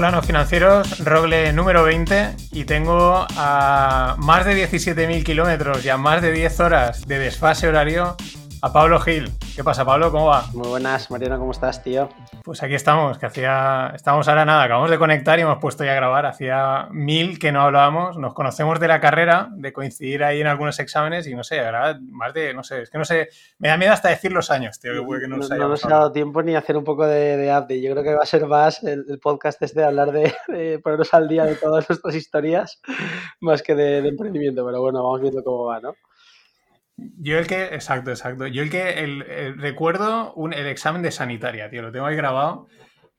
Hola, no financieros, Rogle número 20 y tengo a más de 17.000 kilómetros y a más de 10 horas de desfase horario a Pablo Gil. ¿Qué pasa, Pablo? ¿Cómo va? Muy buenas, Mariano, ¿cómo estás, tío? Pues aquí estamos, que hacía. Estamos ahora nada, acabamos de conectar y hemos puesto ya a grabar. Hacía mil que no hablábamos, nos conocemos de la carrera, de coincidir ahí en algunos exámenes y no sé, ahora más de. No sé, es que no sé. Me da miedo hasta decir los años, tío, que, que no, no, no nos ha dado tiempo ni hacer un poco de, de update. Yo creo que va a ser más el, podcast este de hablar de, de, ponernos al día de todas nuestras historias, más que de, de emprendimiento, pero bueno, vamos viendo cómo va, ¿no? Yo el que, exacto, exacto. Yo el que el, recuerdo un, el examen de sanitaria, tío, lo tengo ahí grabado,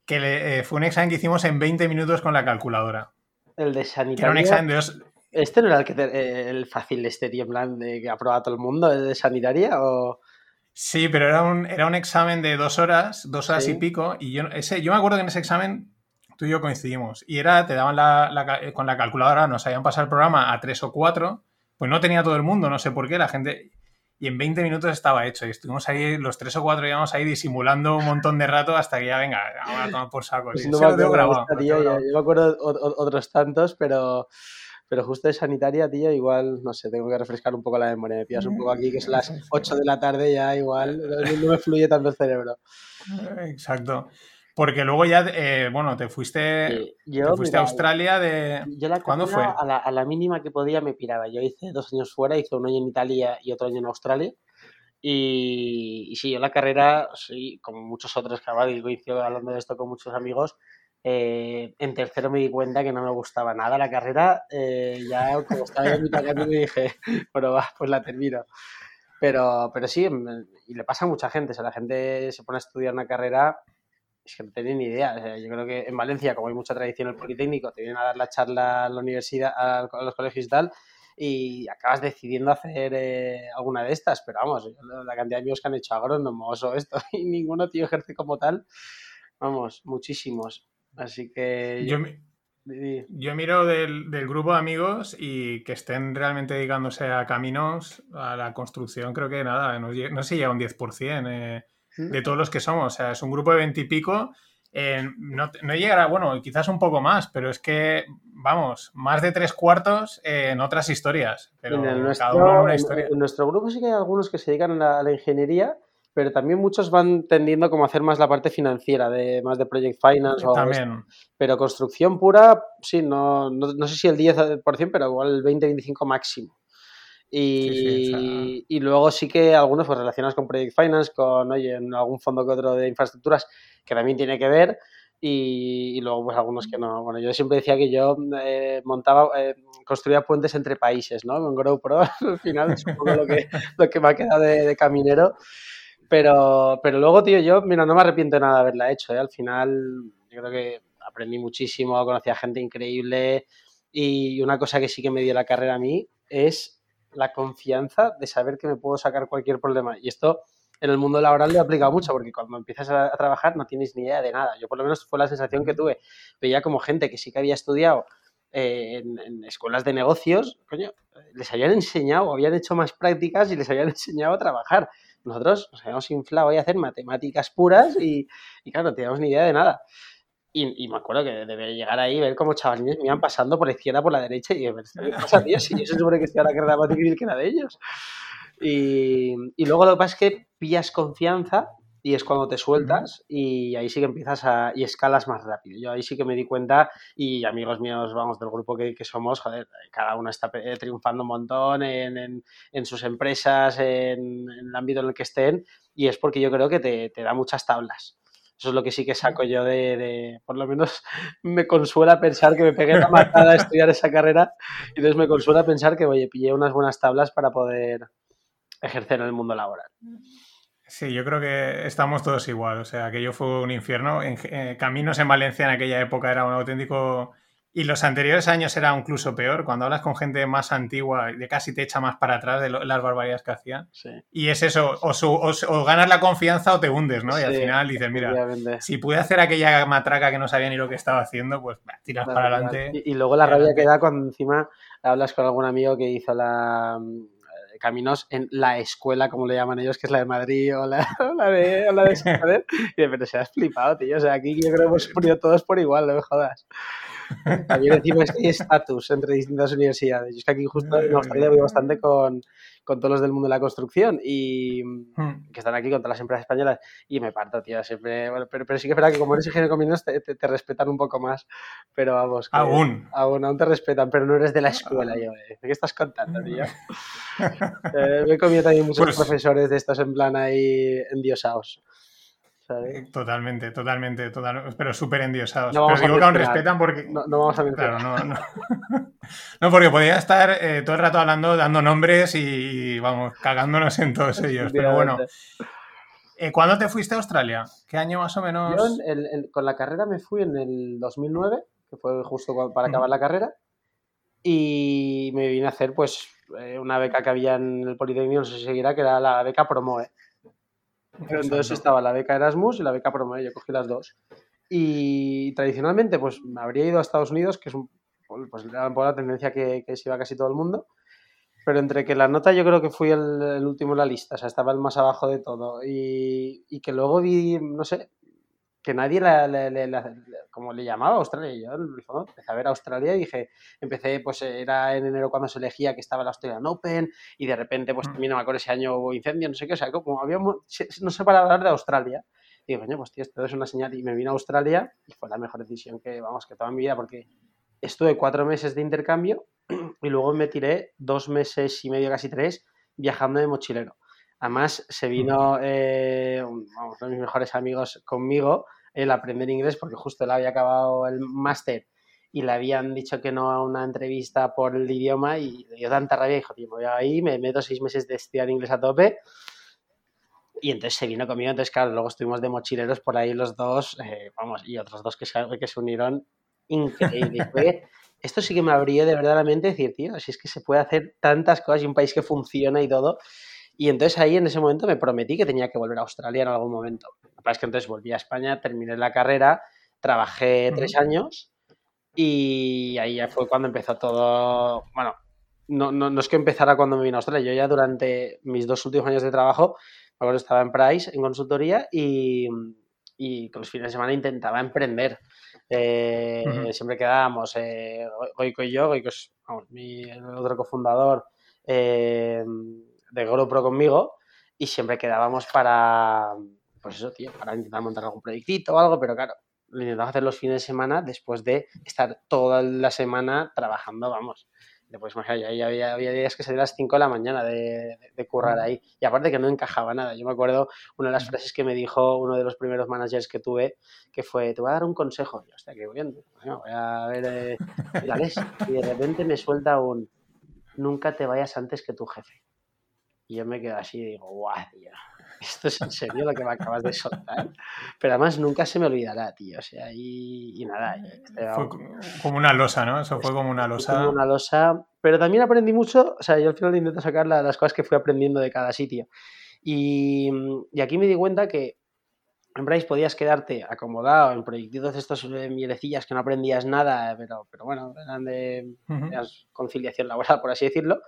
que le, eh, fue un examen que hicimos en 20 minutos con la calculadora. El de sanitaria. Era un examen de dos... ¿Este no era el, que te, eh, el fácil este, tío, en plan, de que aprobado todo el mundo, el de sanitaria? O... Sí, pero era un, era un examen de dos horas, dos horas ¿Sí? y pico, y yo, ese, yo me acuerdo que en ese examen tú y yo coincidimos, y era, te daban la, la, con la calculadora, nos habían pasado el programa a tres o cuatro, pues no tenía todo el mundo, no sé por qué, la gente... Y en 20 minutos estaba hecho. Y estuvimos ahí, los tres o cuatro íbamos ahí disimulando un montón de rato hasta que ya, venga, vamos a tomar por saco. Pues no me acuerdo grabado, esta, tío, yo, me acuerdo otros tantos, pero, pero justo de sanitaria, tío, igual, no sé, tengo que refrescar un poco la memoria. Me pillas un poco aquí, que es las 8 de la tarde, ya igual, no me fluye tanto el cerebro. Exacto. Porque luego ya, eh, bueno, te fuiste, yo, te fuiste mira, a Australia de... Yo la ¿Cuándo fue? A la, a la, mínima que podía me piraba. Yo hice dos años fuera, hice un año en Italia y otro año en Australia. Y, y sí, yo la carrera, sí, como muchos otros que y coincido hablando de esto con muchos amigos, eh, en tercero me di cuenta que no me gustaba nada la carrera. Eh, ya como estaba en mitad camino me dije, bueno, va, pues la termino. Pero, pero sí, y le pasa a mucha gente. O sea, la gente se pone a estudiar una carrera es que no tenía ni idea. O sea, yo creo que en Valencia, como hay mucha tradición en el Politécnico, te vienen a dar la charla a la universidad, a, los colegios y tal, y acabas decidiendo hacer eh, alguna de estas. Pero vamos, la cantidad de amigos que han hecho agrónomos o esto, y ninguno, tío, ejerce como tal. Vamos, muchísimos. Así que. Yo, yo miro del, del, grupo de amigos y que estén realmente dedicándose a caminos, a la construcción, creo que nada, no, no sé si llega un 10%. Eh, de todos los que somos. O sea, es un grupo de veintipico. Eh, no, no, llegará, bueno, quizás un poco más, pero es que, vamos, más de tres cuartos eh, en otras historias. Pero en, nuestro, cada uno una historia. En, en, nuestro grupo sí que hay algunos que se dedican a la, a la, ingeniería, pero también muchos van tendiendo como a hacer más la parte financiera, de más de project finance. O también. Pero construcción pura, sí, no, no, no sé si el 10%, pero igual el 20-25 máximo. Y, sí, sí, o sea... y, luego sí que algunos pues relacionados con Project Finance, con oye, en algún fondo que otro de infraestructuras que también tiene que ver. Y, y luego pues algunos que no. Bueno, yo siempre decía que yo eh, montaba, eh, construía puentes entre países, ¿no? Con GrowPro al final es un poco lo que, lo que me ha quedado de, de caminero. Pero, pero luego, tío, yo, mira, no me arrepiento de nada de haberla hecho, ¿eh? Al final, yo creo que aprendí muchísimo, conocí a gente increíble y una cosa que sí que me dio la carrera a mí es la confianza de saber que me puedo sacar cualquier problema. Y esto en el mundo laboral le aplica mucho, porque cuando empiezas a, trabajar no tienes ni idea de nada. Yo por lo menos fue la sensación que tuve. Veía como gente que sí que había estudiado eh, en, en, escuelas de negocios, coño, les habían enseñado, habían hecho más prácticas y les habían enseñado a trabajar. Nosotros nos habíamos inflado ahí a hacer matemáticas puras y, y claro, no teníamos ni idea de nada. Y, y, me acuerdo que debe llegar ahí ver cómo chavalines me iban pasando por la izquierda, por la derecha, y yo ¿qué pasa, tío? Si yo se supone que estoy a la carrera más difícil que la de ellos. Y, y, luego lo que pasa es que pillas confianza y es cuando te sueltas y ahí sí que empiezas a... y escalas más rápido. Yo ahí sí que me di cuenta y amigos míos, vamos, del grupo que, que somos, joder, cada uno está triunfando un montón en, en, en sus empresas, en, en, el ámbito en el que estén y es porque yo creo que te, te da muchas tablas. Eso es lo que sí que saco yo de, de, por lo menos me consuela pensar que me pegué la matada a estudiar esa carrera y entonces me consuela pensar que, oye, pillé unas buenas tablas para poder ejercer en el mundo laboral. Sí, yo creo que estamos todos igual, o sea, aquello fue un infierno. En, eh, caminos en Valencia en aquella época era un auténtico y los anteriores años era incluso peor, cuando hablas con gente más antigua, de casi te echa más para atrás de lo, las barbaridades que hacían. Sí. Y es eso, o, su, o, o, ganas la confianza o te hundes, ¿no? Sí, y al final dices, mira, si pude hacer aquella matraca que no sabía ni lo que estaba haciendo, pues bah, tiras claro, para adelante. Y, y, luego la rabia que da cuando encima hablas con algún amigo que hizo la caminos en la escuela, como le llaman ellos, que es la de Madrid o la, de, o la de Y de, pero se has flipado, tío. O sea, aquí yo creo que hemos ponido todos por igual, no me jodas. También decimos que hay estatus entre distintas universidades. es que aquí justo en Australia voy bastante con, con todos los del mundo de la construcción y hmm. que están aquí con todas las empresas españolas y me parto, tío, siempre, bueno, pero, pero sí que es verdad que como eres ingeniero con minos te, te, respetan un poco más, pero vamos. aún. Aún, aún te respetan, pero no eres de la escuela, yo, ¿de qué estás contando, tío? eh, me he comido también muchos pues profesores de estos en plan ahí endiosados. Totalmente, totalmente, total, pero súper endiosados. pero digo que aún respetan porque. No, vamos a mencionar. Claro, no, no. no, porque podría estar eh, todo el rato hablando, dando nombres y, vamos, cagándonos en todos ellos. pero bueno. Eh, ¿Cuándo te fuiste a Australia? ¿Qué año más o menos? Yo con la carrera me fui en el 2009, que fue justo para acabar la carrera. Y me vine a hacer, pues, eh, una beca que había en el Politécnico, no sé si seguirá, que era la beca Promoe entonces estaba la beca Erasmus y la beca Promoe, yo cogí las dos. Y tradicionalmente, pues me habría ido a Estados Unidos, que es un, pues la tendencia que, que se iba casi todo el mundo. Pero entre que la nota yo creo que fui el, último en la lista, o sea, estaba el más abajo de todo. Y, y que luego vi, no sé, que nadie la, como le llamaba Australia. Yo empecé a ver Australia y dije, empecé, pues era en enero cuando se elegía que estaba la Australian Open y de repente, pues mm. también no me acuerdo ese año hubo incendio, no sé qué, o sea, como había, no sé para hablar de Australia. Y digo, coño, pues tío, esto es una señal. Y me vine a Australia y fue la mejor decisión que, vamos, que toda mi vida, porque estuve cuatro meses de intercambio y luego me tiré dos meses y medio, casi tres, viajando de mochilero. Además, se vino eh, uno de mis mejores amigos conmigo el aprender inglés porque justo él había acabado el máster y le habían dicho que no a una entrevista por el idioma y le dio tanta rabia y dijo, tío, me voy ahí, me meto seis meses de estudiar inglés a tope y entonces se vino conmigo, entonces claro, luego estuvimos de mochileros por ahí los dos, eh, vamos, y otros dos que se, que se unieron, increíble. esto sí que me abrió de verdad la mente decir, tío, si es que se puede hacer tantas cosas y un país que funciona y todo, y entonces ahí en ese momento me prometí que tenía que volver a Australia en algún momento. Lo es que entonces volví a España, terminé la carrera, trabajé tres años y ahí ya fue cuando empezó todo. Bueno, no, no, no, es que empezara cuando me vine a Australia, yo ya durante mis dos últimos años de trabajo, me acuerdo estaba en Price, en consultoría y, y con los fines de semana intentaba emprender. Eh, siempre quedábamos, eh, Goico y yo, Goico es mi otro cofundador. Eh, de GoPro conmigo y siempre quedábamos para, pues eso, tío, para intentar montar algún proyectito o algo, pero claro, lo intentamos hacer los fines de semana después de estar toda la semana trabajando, vamos. Después, ya había, había, días que salía a las 5 de la mañana de, de, currar ahí. Y aparte que no encajaba nada. Yo me acuerdo una de las frases que me dijo uno de los primeros managers que tuve, que fue, te voy a dar un consejo. Yo, hostia, qué bien. voy a ver, eh, y de repente me suelta un, nunca te vayas antes que tu jefe. Y yo me quedo así y digo, guau, tío, esto es en serio lo que me acabas de soltar. Pero además nunca se me olvidará, tío. O sea, y, nada. Este, fue como una losa, ¿no? Eso fue como una losa. Como una losa. Pero también aprendí mucho. O sea, yo al final intento sacar las cosas que fui aprendiendo de cada sitio. Y, y aquí me di cuenta que en Bryce podías quedarte acomodado en proyectitos de estos eh, mielecillas que no aprendías nada, pero, pero bueno, eran de, conciliación laboral, por así decirlo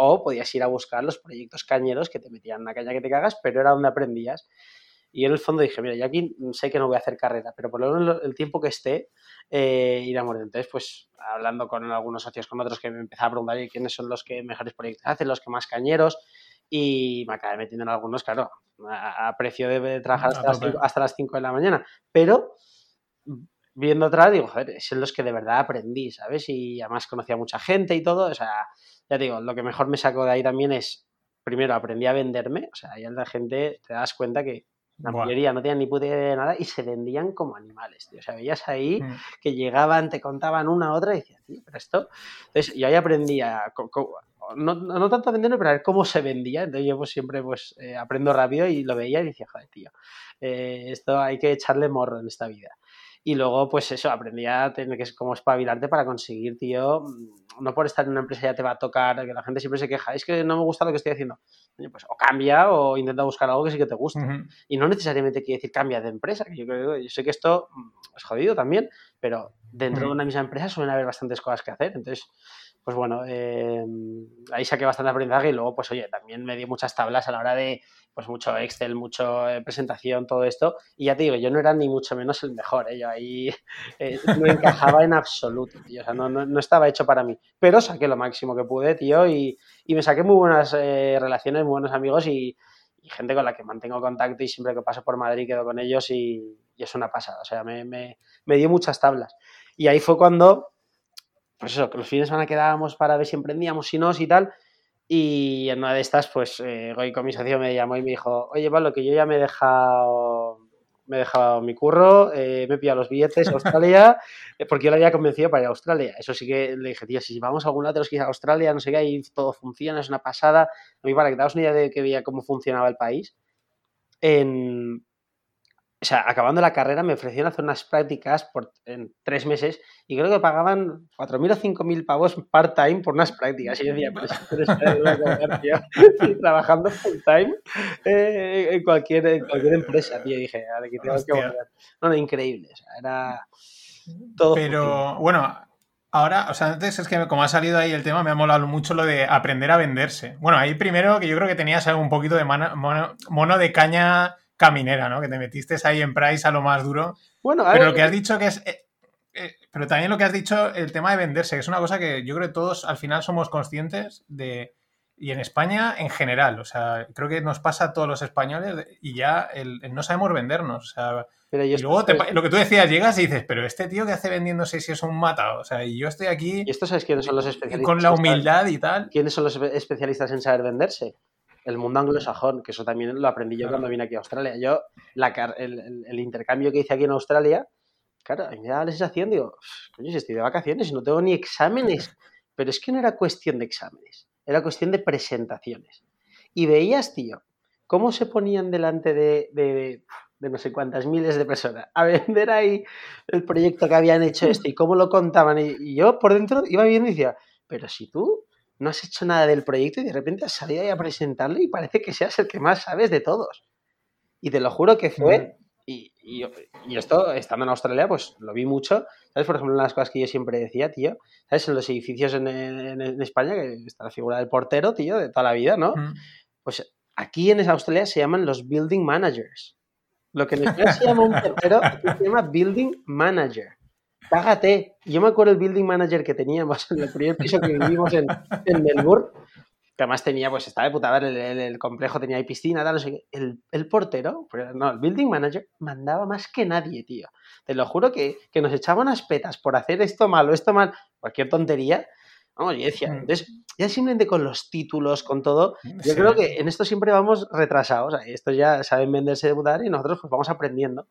o podías ir a buscar los proyectos cañeros que te metían una caña que te cagas, pero era donde aprendías. Y en el fondo dije, mira, yo aquí sé que no voy a hacer carrera, pero por lo menos el tiempo que esté, eh, ir a morir. Entonces, pues hablando con algunos socios, con otros, que me empezaba a preguntar quiénes son los que mejores proyectos hacen, los que más cañeros, y me acabé metiendo en algunos, claro, a, precio de trabajar hasta, las 5, hasta las 5 de la mañana. Pero viendo atrás, digo, joder, son los que de verdad aprendí, ¿sabes? Y además conocía a mucha gente y todo, o sea, ya digo, lo que mejor me sacó de ahí también es, primero, aprendí a venderme, o sea, ahí la gente te das cuenta que la mayoría no tenían ni puta idea de nada y se vendían como animales, tío. O sea, veías ahí mm. que llegaban, te contaban una, otra y decías, tío, pero esto... Entonces, yo ahí aprendí a... No, no, tanto venderme, pero a ver cómo se vendía. Entonces yo pues siempre pues eh, aprendo rápido y lo veía y decía, joder, tío, eh, esto hay que echarle morro en esta vida. Y luego, pues eso, aprendí a tener que como espabilarte para conseguir, tío. Mm, no por estar en una empresa ya te va a tocar, que la gente siempre se queja, es que no me gusta lo que estoy haciendo. Pues o cambia o intenta buscar algo que sí que te guste. Y no necesariamente quiere decir cambia de empresa. Yo, creo, yo sé que esto mm, es jodido también, pero dentro de una misma empresa suelen haber bastantes cosas que hacer. Entonces, pues bueno, eh, ahí saqué bastante aprendizaje y luego, pues oye, también me dio muchas tablas a la hora de, pues mucho Excel, mucho eh, presentación, todo esto. Y ya te digo, yo no era ni mucho menos el mejor, ¿eh? yo ahí no encajaba en absoluto, tío, o sea, no, no, estaba hecho para mí. Pero saqué lo máximo que pude, tío, y, y me saqué muy buenas relaciones, muy buenos amigos y, y, gente con la que mantengo contacto y siempre que paso por Madrid quedo con ellos y, y es una pasada, o sea, me, me, me dio muchas tablas. Y ahí fue cuando, pues eso, que los fines van a quedábamos para ver si emprendíamos, si no, si tal. Y en una de estas, pues eh, Goico, mi socio, me llamó y me dijo, oye, Pablo, que yo ya me he dejado, me he dejado mi curro, eh, me he pillado los billetes a Australia, porque yo lo había convencido para ir a Australia. Eso sí que le dije, tío, si vamos a algún lado tenemos que ir a Australia, no sé qué, ahí todo funciona, es una pasada. A mí, para que te una idea de que veía cómo funcionaba el país, en, o sea, acabando la carrera me ofrecieron hacer unas prácticas por, en tres meses y creo que pagaban 4.000 o 5.000 pavos part-time por unas prácticas. Y yo decía, pero si trabajando full-time eh, en, cualquier, en cualquier empresa, tío. Y dije, que tengo que volver. No, no, increíble. O sea, era todo. Pero, bueno, Ahora, o sea, antes es que como ha salido ahí el tema, me ha molado mucho lo de aprender a venderse. Bueno, ahí primero que yo creo que tenías un poquito de mono de caña caminera, ¿no? Que te metiste ahí en Price a lo más duro. Bueno, Pero lo que has dicho que es. Eh, eh, pero también lo que has dicho, el tema de venderse, que es una cosa que yo creo que todos al final somos conscientes de. Y en España en general, o sea, creo que nos pasa a todos los españoles y ya el, no sabemos vendernos. O sea, y luego lo que tú decías, llegas y dices, pero este tío que hace vendiéndose si es un matado. O sea, y yo estoy aquí. ¿Y esto sabes quiénes son los especialistas? Con la humildad y tal. ¿Quiénes son los especialistas en saber venderse? El mundo anglosajón, que eso también lo aprendí yo cuando vine aquí a Australia. Yo, la, el, el, intercambio que hice aquí en Australia, claro, a mí me da la sensación, digo, coño, si estoy de vacaciones y no tengo ni exámenes. Pero es que no era cuestión de exámenes, era cuestión de presentaciones. Y veías, tío, cómo se ponían delante de, de, de, no sé cuántas miles de personas a vender ahí el proyecto que habían hecho esto y cómo lo contaban. Y, y yo por dentro iba viendo y decía, pero si tú no has hecho nada del proyecto y de repente has salido ahí a presentarlo y parece que seas el que más sabes de todos. Y te lo juro que fue, y, y, esto, estando en Australia, pues lo vi mucho. ¿Sabes? Por ejemplo, una de las cosas que yo siempre decía, tío, ¿sabes? En los edificios en, en, España, que está la figura del portero, tío, de toda la vida, ¿no? Pues aquí en Australia se llaman los building managers. Lo que en España se llama un portero, se llama building manager págate. Yo me acuerdo el building manager que teníamos en el primer piso que vivimos en, Melbourne, que además tenía, pues estaba de puta el, el, complejo tenía ahí piscina, tal, no sé qué. El, el, portero, no, el building manager mandaba más que nadie, tío. Te lo juro que, que nos echaba unas petas por hacer esto mal o esto mal, cualquier tontería. Vamos, yo decía, mm. entonces, ya simplemente con los títulos, con todo, yo creo que en esto siempre vamos retrasados. Estos ya saben venderse de y nosotros pues vamos aprendiendo.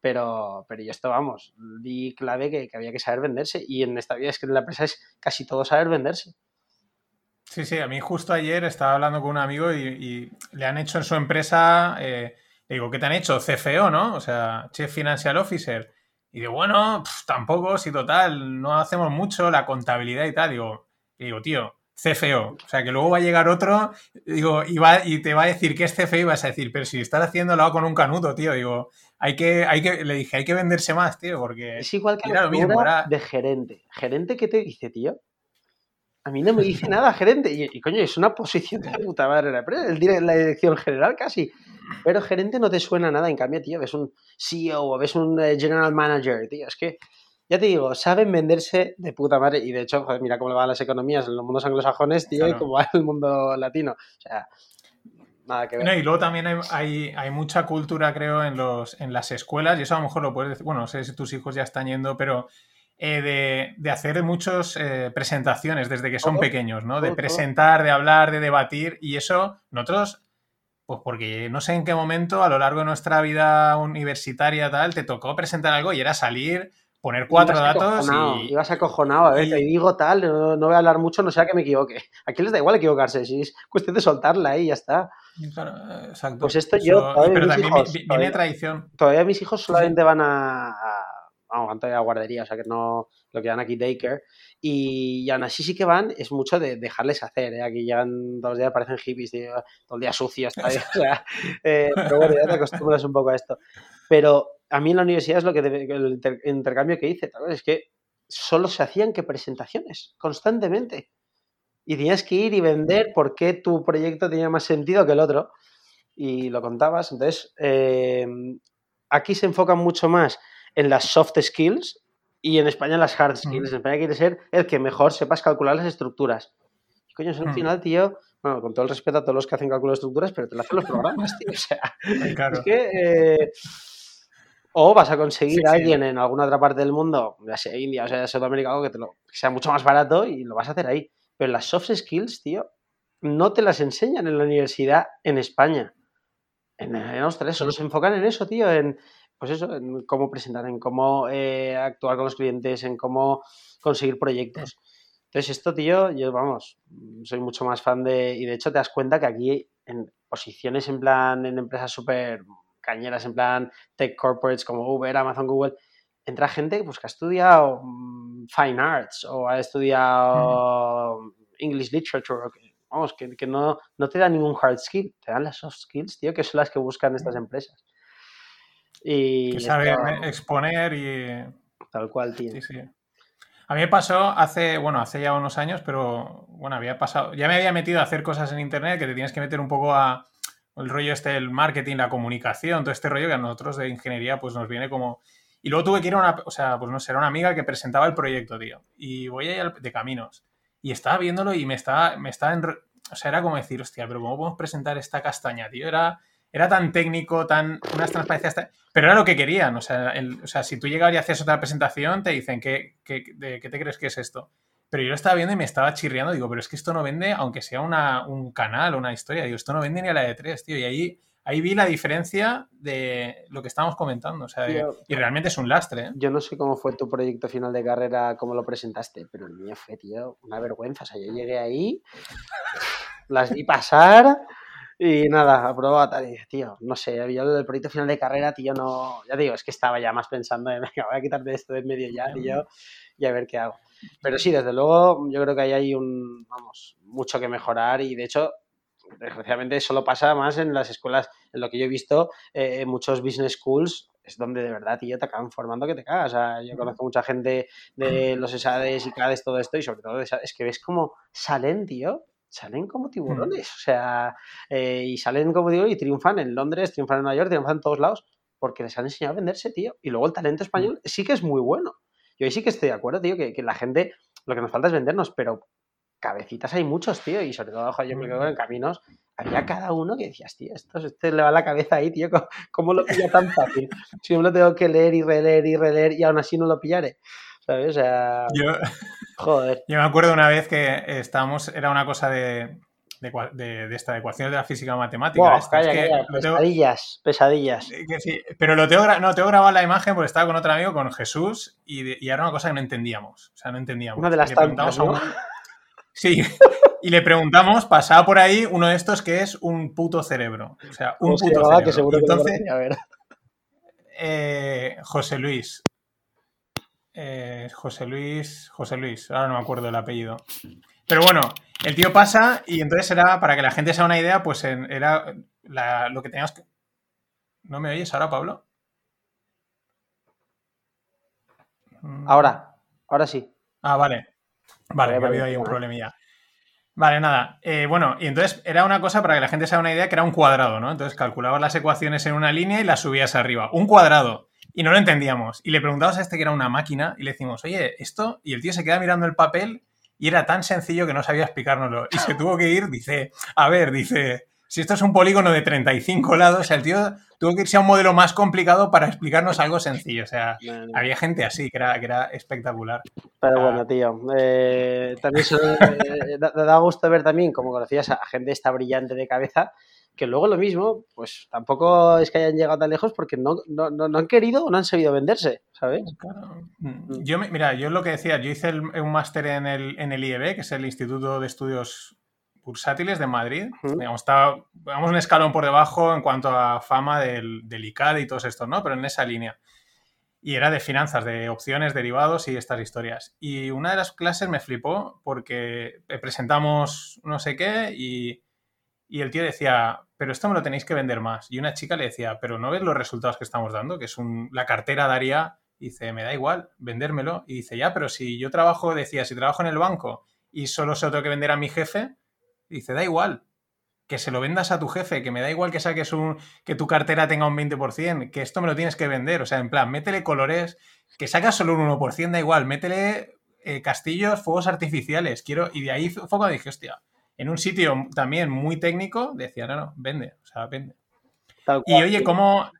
Pero, pero yo esto, vamos, di clave que, había que saber venderse. Y en esta vida es que en la empresa es casi todo saber venderse. Sí, sí, a mí justo ayer estaba hablando con un amigo y, le han hecho en su empresa, eh, le digo, ¿qué te han hecho? CFO, ¿no? O sea, Chief Financial Officer. Y digo, bueno, tampoco, si total, no hacemos mucho, la contabilidad y tal. Digo, y digo, tío, CFO. O sea, que luego va a llegar otro, digo, y, va, y te va a decir que es CFO y vas a decir, pero si estás haciéndolo con un canuto, tío. Digo, hay que, hay que, le dije, hay que venderse más, tío, porque... Es igual que la mismo, de gerente. ¿Gerente qué te dice, tío? A mí no me dice nada, gerente. Y, coño, es una posición de puta madre el, la dirección general casi. Pero gerente no te suena nada. En cambio, tío, ves un CEO o ves un eh, general manager, tío. Es que ya te digo, saben venderse de puta madre. Y de hecho, joder, mira cómo le van las economías en los mundos anglosajones, tío, y cómo va el mundo latino. O sea, nada que ver. y luego también hay, hay, mucha cultura, creo, en, los, en las escuelas, y eso a lo mejor lo puedes decir, bueno, no sé si tus hijos ya están yendo, pero eh, de, de, hacer muchas eh, presentaciones desde que son pequeños, ¿no? De presentar, de hablar, de debatir, y eso nosotros pues porque no sé en qué momento a lo largo de nuestra vida universitaria tal te tocó presentar algo y era salir poner cuatro datos y... Ibas acojonado, a ver, te digo tal, no, voy a hablar mucho, no sea que me equivoque. Aquí les da igual equivocarse, si es cuestión de soltarla ahí y ya está. Claro, exacto. Pues esto yo... pero también viene tradición. Todavía mis hijos solamente van a... vamos, van todavía a guardería, o sea que no... Lo que dan aquí daycare. Y, aún así sí que van, es mucho de dejarles hacer. ¿eh? Aquí llegan todos los días, parecen hippies, todo el día sucios. o sea, eh, pero bueno, ya te acostumbras un poco a esto. Pero a mí en la universidad es lo que el intercambio que hice, tal es que solo se hacían que presentaciones, constantemente. y tenías que ir y vender por qué tu proyecto tenía más sentido que el otro. Y lo contabas. Entonces, eh, aquí se enfocan mucho más en las soft skills y en España en las hard skills. En España quiere ser el que mejor sepas calcular las estructuras. Y coño, al final, tío, bueno, con todo el respeto a todos los que hacen cálculo de estructuras, pero te lo hacen los programas, tío. O sea, es que. Eh, o vas a conseguir a alguien en alguna otra parte del mundo, ya sea India o sea Sudamérica, algo que, te lo, que sea mucho más barato y lo vas a hacer ahí. Pero las soft skills, tío, no te las enseñan en la universidad en España. En, en Australia solo se enfocan en eso, tío, en, pues eso, en cómo presentar, en cómo eh, actuar con los clientes, en cómo conseguir proyectos. Entonces, esto, tío, yo, vamos, soy mucho más fan de. Y de hecho, te das cuenta que aquí, en posiciones en plan, en empresas súper cañeras, en plan tech corporates como Uber, Amazon, Google, entra gente pues, que ha estudiado mm, Fine Arts o ha estudiado English Literature, vamos, que, que, no, no te da ningún hard skill, te dan las soft skills, tío, que son las que buscan estas empresas. Y que sabe exponer y... Tal cual, tío. Sí, sí. A mí me pasó hace, bueno, hace ya unos años, pero bueno, había pasado, ya me había metido a hacer cosas en internet que te tienes que meter un poco a el rollo este, el marketing, la comunicación, todo este rollo que a nosotros de ingeniería pues nos viene como... Y luego tuve que ir a una, o sea, pues no sé, era una amiga que presentaba el proyecto, tío. Y voy ahí de caminos. Y estaba viéndolo y me estaba, me estaba en, o sea, era como decir, hostia, pero ¿cómo podemos presentar esta castaña, tío? Era, era tan técnico, tan unas transparencias, pero era lo que querían. O sea, o sea, si tú llegabas y hacías otra presentación, te dicen, ¿qué, qué, ¿qué te crees que es esto? Pero yo lo estaba viendo y me estaba chirriando. Digo, pero es que esto no vende, aunque sea una, un canal o una historia. Digo, esto no vende ni a la de tres, tío. Y ahí, ahí vi la diferencia de lo que estábamos comentando. O sea, y realmente es un lastre. ¿eh? Yo no sé cómo fue tu proyecto final de carrera, cómo lo presentaste, pero el mío fue, tío, una vergüenza. O sea, yo llegué ahí, las vi pasar y nada, aprobado tal. Y, tío, no sé, yo el proyecto final de carrera, tío, no. Ya digo, es que estaba ya más pensando en, venga, voy a quitarme esto de en medio ya, tío, y a ver qué hago. Pero sí, desde luego, yo creo que ahí hay un, vamos, mucho que mejorar y de hecho, desgraciadamente, solo pasa más en las escuelas, en lo que yo he visto, eh, en muchos business schools es donde de verdad, tío, te acaban formando que te cagas. O sea, yo conozco mucha gente de los ESADES y CADES, todo esto, y sobre todo es que ves cómo salen, tío, salen como tiburones, o sea, eh, y salen como digo, y triunfan en Londres, triunfan en Nueva York, triunfan en todos lados, porque les han enseñado a venderse, tío. Y luego el talento español sí que es muy bueno. Yo ahí sí que estoy de acuerdo, tío, que, la gente, lo que nos falta es vendernos, pero cabecitas hay muchos, tío, y sobre todo, yo me quedo en caminos, había cada uno que decías, tío, esto, este le va la cabeza ahí, tío, ¿cómo, lo pilla tan fácil? Si me lo tengo que leer y releer y releer y aún así no lo pillaré. ¿Sabes? O sea. Yo, joder. Yo me acuerdo una vez que estábamos, era una cosa de, de, esta ecuación de la física matemática. pesadillas, pesadillas. pero lo tengo, no, tengo grabado la imagen porque estaba con otro amigo, con Jesús, y, y, era una cosa que no entendíamos. O sea, no entendíamos. Una de las tantas, Sí, y le preguntamos, pasaba por ahí uno de estos que es un puto cerebro. O sea, un puto cerebro. Que seguro Entonces, a ver. Eh, José Luis. Eh, José Luis, José Luis, ahora no me acuerdo el apellido. Pero bueno, el tío pasa y entonces era, para que la gente se haga una idea, pues era lo que teníamos que... ¿No me oyes ahora, Pablo? Mm. Ahora, ahora sí. Ah, vale. Vale, ha habido ahí un problemilla. Vale, nada. Eh, bueno, y entonces era una cosa para que la gente se haga una idea que era un cuadrado, ¿no? Entonces calculabas las ecuaciones en una línea y las subías arriba. Un cuadrado y no lo entendíamos. Y le preguntamos a este que era una máquina y le decimos, oye, esto, y el tío se queda mirando el papel y era tan sencillo que no sabía explicárnoslo. Y se tuvo que ir, dice, a ver, dice, si esto es un polígono de 35 lados, el tío tuvo que irse a un modelo más complicado para explicarnos algo sencillo. O sea, había gente así que era, que era espectacular. Pero bueno, tío, eh, también eh, da, gusto ver también como conocías a gente esta brillante de cabeza que luego lo mismo, pues tampoco es que hayan llegado tan lejos porque no, han querido o no han sabido venderse, ¿sabes? Mm. Mm. Yo, mira, yo lo que decía, yo hice un máster en el, en el IEB, que es el Instituto de Estudios Bursátiles de Madrid. digamos, un escalón por debajo en cuanto a fama del, del ICAD y todos estos, ¿no? Pero en esa línea. Y era de finanzas, de opciones, derivados y estas historias. Y una de las clases me flipó porque presentamos no sé qué y y el tío decía, pero esto me lo tenéis que vender más. Y una chica le decía, pero ¿no ves los resultados que estamos dando? Que es un, la cartera daría, dice, me da igual vendérmelo. Y dice, ya, pero si yo trabajo, decía, si trabajo en el banco y solo se lo tengo que vender a mi jefe, dice, da igual, que se lo vendas a tu jefe, que me da igual que saques un, que tu cartera tenga un 20%, que esto me lo tienes que vender. O sea, en plan, métele colores, que sacas solo un 1%, da igual, métele eh, castillos, fuegos artificiales, quiero, y de ahí fue cuando dije, hostia, en un sitio también muy técnico, decía, no, no, vende, o sea, vende. y oye, ¿cómo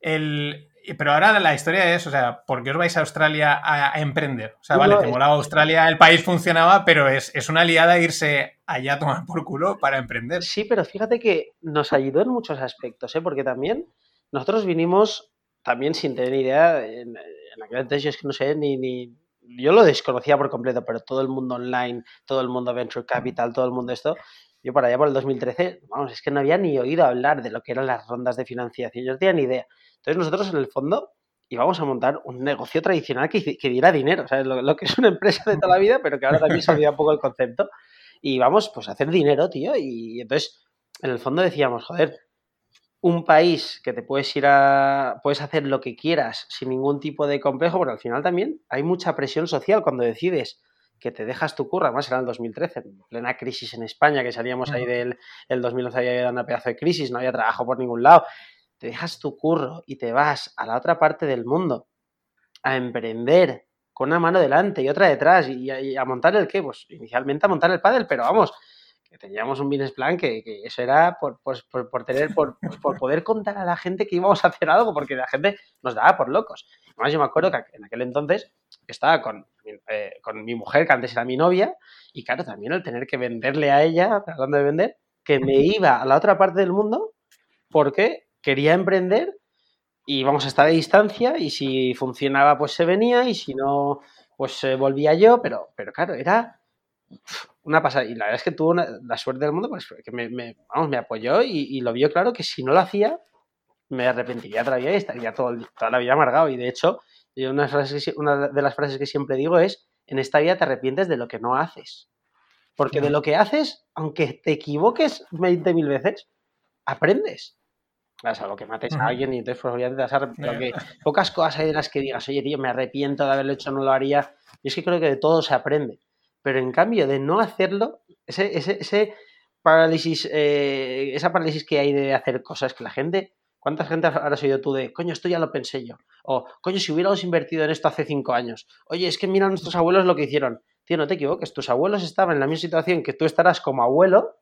el, pero ahora la historia es, o sea, ¿por qué os vais a Australia a, emprender? O sea, vale, te molaba Australia, el país funcionaba, pero es, una liada irse allá a tomar por culo para emprender. Sí, pero fíjate que nos ayudó en muchos aspectos, ¿eh? porque también nosotros vinimos también sin tener idea, en, aquel entonces yo es que no sé, ni, ni, yo lo desconocía por completo, pero todo el mundo online, todo el mundo venture capital, todo el mundo esto, yo para allá por el 2013, vamos, es que no había ni oído hablar de lo que eran las rondas de financiación, yo no tenía ni idea. Entonces nosotros en el fondo íbamos a montar un negocio tradicional que, diera dinero, o sea, lo, que es una empresa de toda la vida, pero que ahora también se olvida un poco el concepto. Y vamos pues a hacer dinero, tío. Y, entonces, en el fondo decíamos, joder, un país que te puedes ir a. puedes hacer lo que quieras sin ningún tipo de complejo, porque al final también hay mucha presión social cuando decides que te dejas tu curra, además era el 2013, en plena crisis en España, que salíamos ahí del el 2011 había dado una pedazo de crisis, no había trabajo por ningún lado. Te dejas tu curro y te vas a la otra parte del mundo a emprender con una mano delante y otra detrás y, a, montar el qué, pues inicialmente a montar el pádel, pero vamos, que teníamos un business plan que, eso era por, pues, por, tener, por, pues, por, poder contar a la gente que íbamos a hacer algo, porque la gente nos daba por locos. Además, yo me acuerdo que en aquel entonces estaba con, eh, con mi mujer, que antes era mi novia, y claro, también el tener que venderle a ella, hablando de vender, que me iba a la otra parte del mundo porque quería emprender y vamos a estar a distancia y si funcionaba pues se venía y si no pues se volvía yo, pero, pero claro, era una pasada. Y la verdad es que tuvo la suerte del mundo, pues que me, vamos, me apoyó y, lo vio claro que si no lo hacía, me arrepentiría todavía y estaría todo, toda la vida amargado. Y de hecho, una, una de las frases que siempre digo es, en esta vida te arrepientes de lo que no haces. Porque de lo que haces, aunque te equivoques 20.000 veces, aprendes. O sea, lo que mates a alguien y entonces pues, obviamente vas a que pocas cosas hay de las que digas, oye, tío, me arrepiento de haberlo hecho, no lo haría. Y es que creo que de todo se aprende. Pero en cambio, de no hacerlo, ese, ese, ese parálisis, eh, esa parálisis que hay de hacer cosas que la gente, ¿cuánta gente habrás oído tú de, coño, esto ya lo pensé yo? O, coño, si hubiéramos invertido en esto hace cinco años. Oye, es que mira nuestros abuelos lo que hicieron. Tío, no te equivoques, tus abuelos estaban en la misma situación que tú estarás como abuelo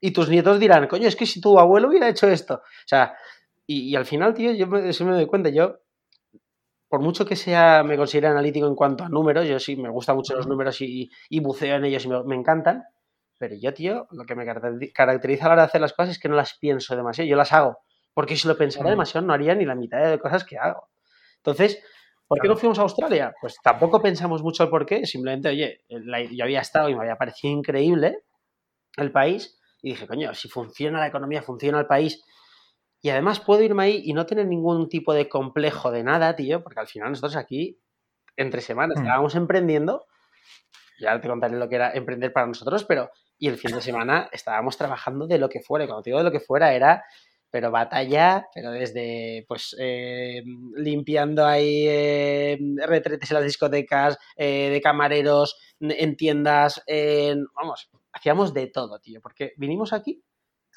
y tus nietos dirán, coño, es que si tu abuelo hubiera hecho esto. O sea, y, al final, tío, yo me, me doy cuenta, yo, por mucho que sea, me considere analítico en cuanto a números, yo sí me gustan mucho los números y, buceo en ellos y me, encantan, pero yo, tío, lo que me caracteriza a la hora de hacer las cosas es que no las pienso demasiado, yo las hago, porque si lo pensara demasiado no haría ni la mitad de cosas que hago. Entonces, ¿por qué no fuimos a Australia? Pues tampoco pensamos mucho el por qué, simplemente, oye, yo había estado y me había parecido increíble el país, y dije, coño, si funciona la economía, funciona el país, y además puedo irme ahí y no tener ningún tipo de complejo de nada, tío, porque al final nosotros aquí, entre semanas, hmm. estábamos emprendiendo, ya te contaré lo que era emprender para nosotros, pero, y el fin de semana estábamos trabajando de lo que fuera, y cuando digo de lo que fuera era pero batalla, pero desde pues eh, limpiando ahí eh, retretes en las discotecas, eh, de camareros, en tiendas, en, vamos, hacíamos de todo, tío, porque vinimos aquí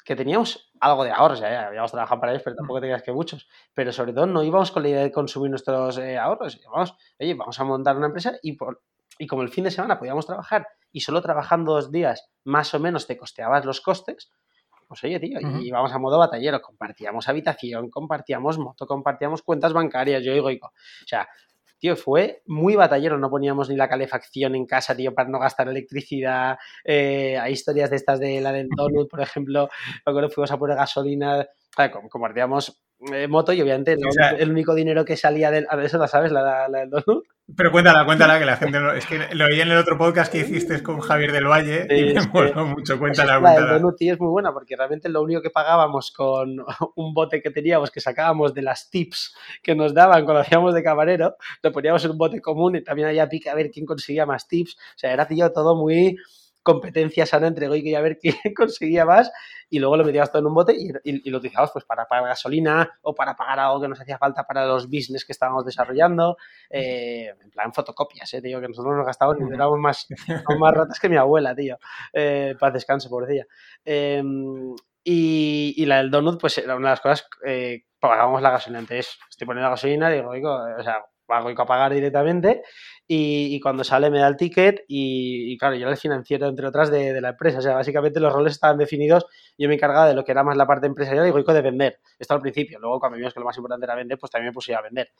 que teníamos algo de ahorros, ya, habíamos trabajado para ellos, pero tampoco tenías que muchos, pero sobre todo no íbamos con la idea de consumir nuestros eh, ahorros, vamos, oye, vamos a montar una empresa y, por, y como el fin de semana podíamos trabajar y solo trabajando dos días más o menos te costeabas los costes, pues oye, tío, y íbamos a modo batallero, compartíamos habitación, compartíamos moto, compartíamos cuentas bancarias, yo digo, o sea, fue muy batallero, no poníamos ni la calefacción en casa, tío, para no gastar electricidad. Eh, hay historias de estas de la del donut, por ejemplo, cuando fuimos a poner gasolina, compartíamos eh, moto y obviamente el único dinero que salía del... A ver, eso la sabes, la, la del donut. Pero cuéntala, cuéntala, que la gente Es que lo oí en el otro podcast que hiciste con Javier del Valle y me moló mucho. Cuéntala, cuéntala. La es muy buena porque realmente lo único que pagábamos con un bote que teníamos que sacábamos de las tips que nos daban cuando hacíamos de camarero, lo poníamos en un bote común y también había pica a ver quién conseguía más tips. O sea, era tío todo muy competencia sana entre Goico y a ver quién conseguía más y luego lo metíamos todo en un bote y, lo utilizamos pues para pagar gasolina o para pagar algo que nos hacía falta para los business que estábamos desarrollando, eh, en plan fotocopias, eh, tío, que nosotros nos gastábamos y éramos más, más ratas que mi abuela, tío, eh, para descanso, pobrecilla. Eh, y, y, la del donut, pues era una de las cosas, eh, pagábamos la gasolina. Entonces, estoy poniendo gasolina, digo, digo o sea, pago a pagar directamente y, y, cuando sale me da el ticket y, y, claro, yo era el financiero, entre otras, de, de, la empresa. O sea, básicamente los roles estaban definidos. Yo me encargaba de lo que era más la parte empresarial y Goico de vender. Esto al principio. Luego, cuando vimos que lo más importante era vender, pues también me puse a vender.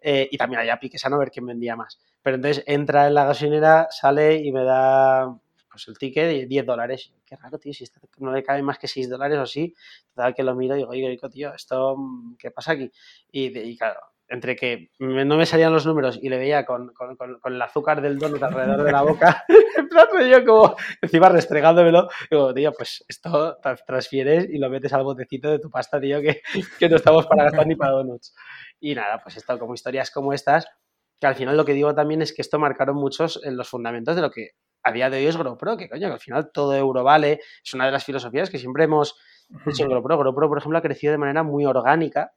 Eh, y también había piques a no ver quién vendía más. Pero entonces entra en la gasolinera, sale y me da pues el ticket de 10 dólares. Qué raro, tío, si no le cabe más que 6 dólares o así. Total que lo miro y digo, oye, tío, ¿esto qué pasa aquí? Y, y claro, entre que no me salían los números y le veía con, con, con, con el azúcar del donut alrededor de la boca, en plan yo como encima restregándomelo, digo, tío, pues esto transfieres y lo metes al botecito de tu pasta, tío, que, que no estamos para gastar ni para donuts. Y nada, pues esto, como historias como estas, que al final lo que digo también es que esto marcaron muchos en los fundamentos de lo que a día de hoy es GoPro, que coño, que al final todo euro vale, es una de las filosofías que siempre hemos hecho en GoPro. GoPro, por ejemplo, ha crecido de manera muy orgánica.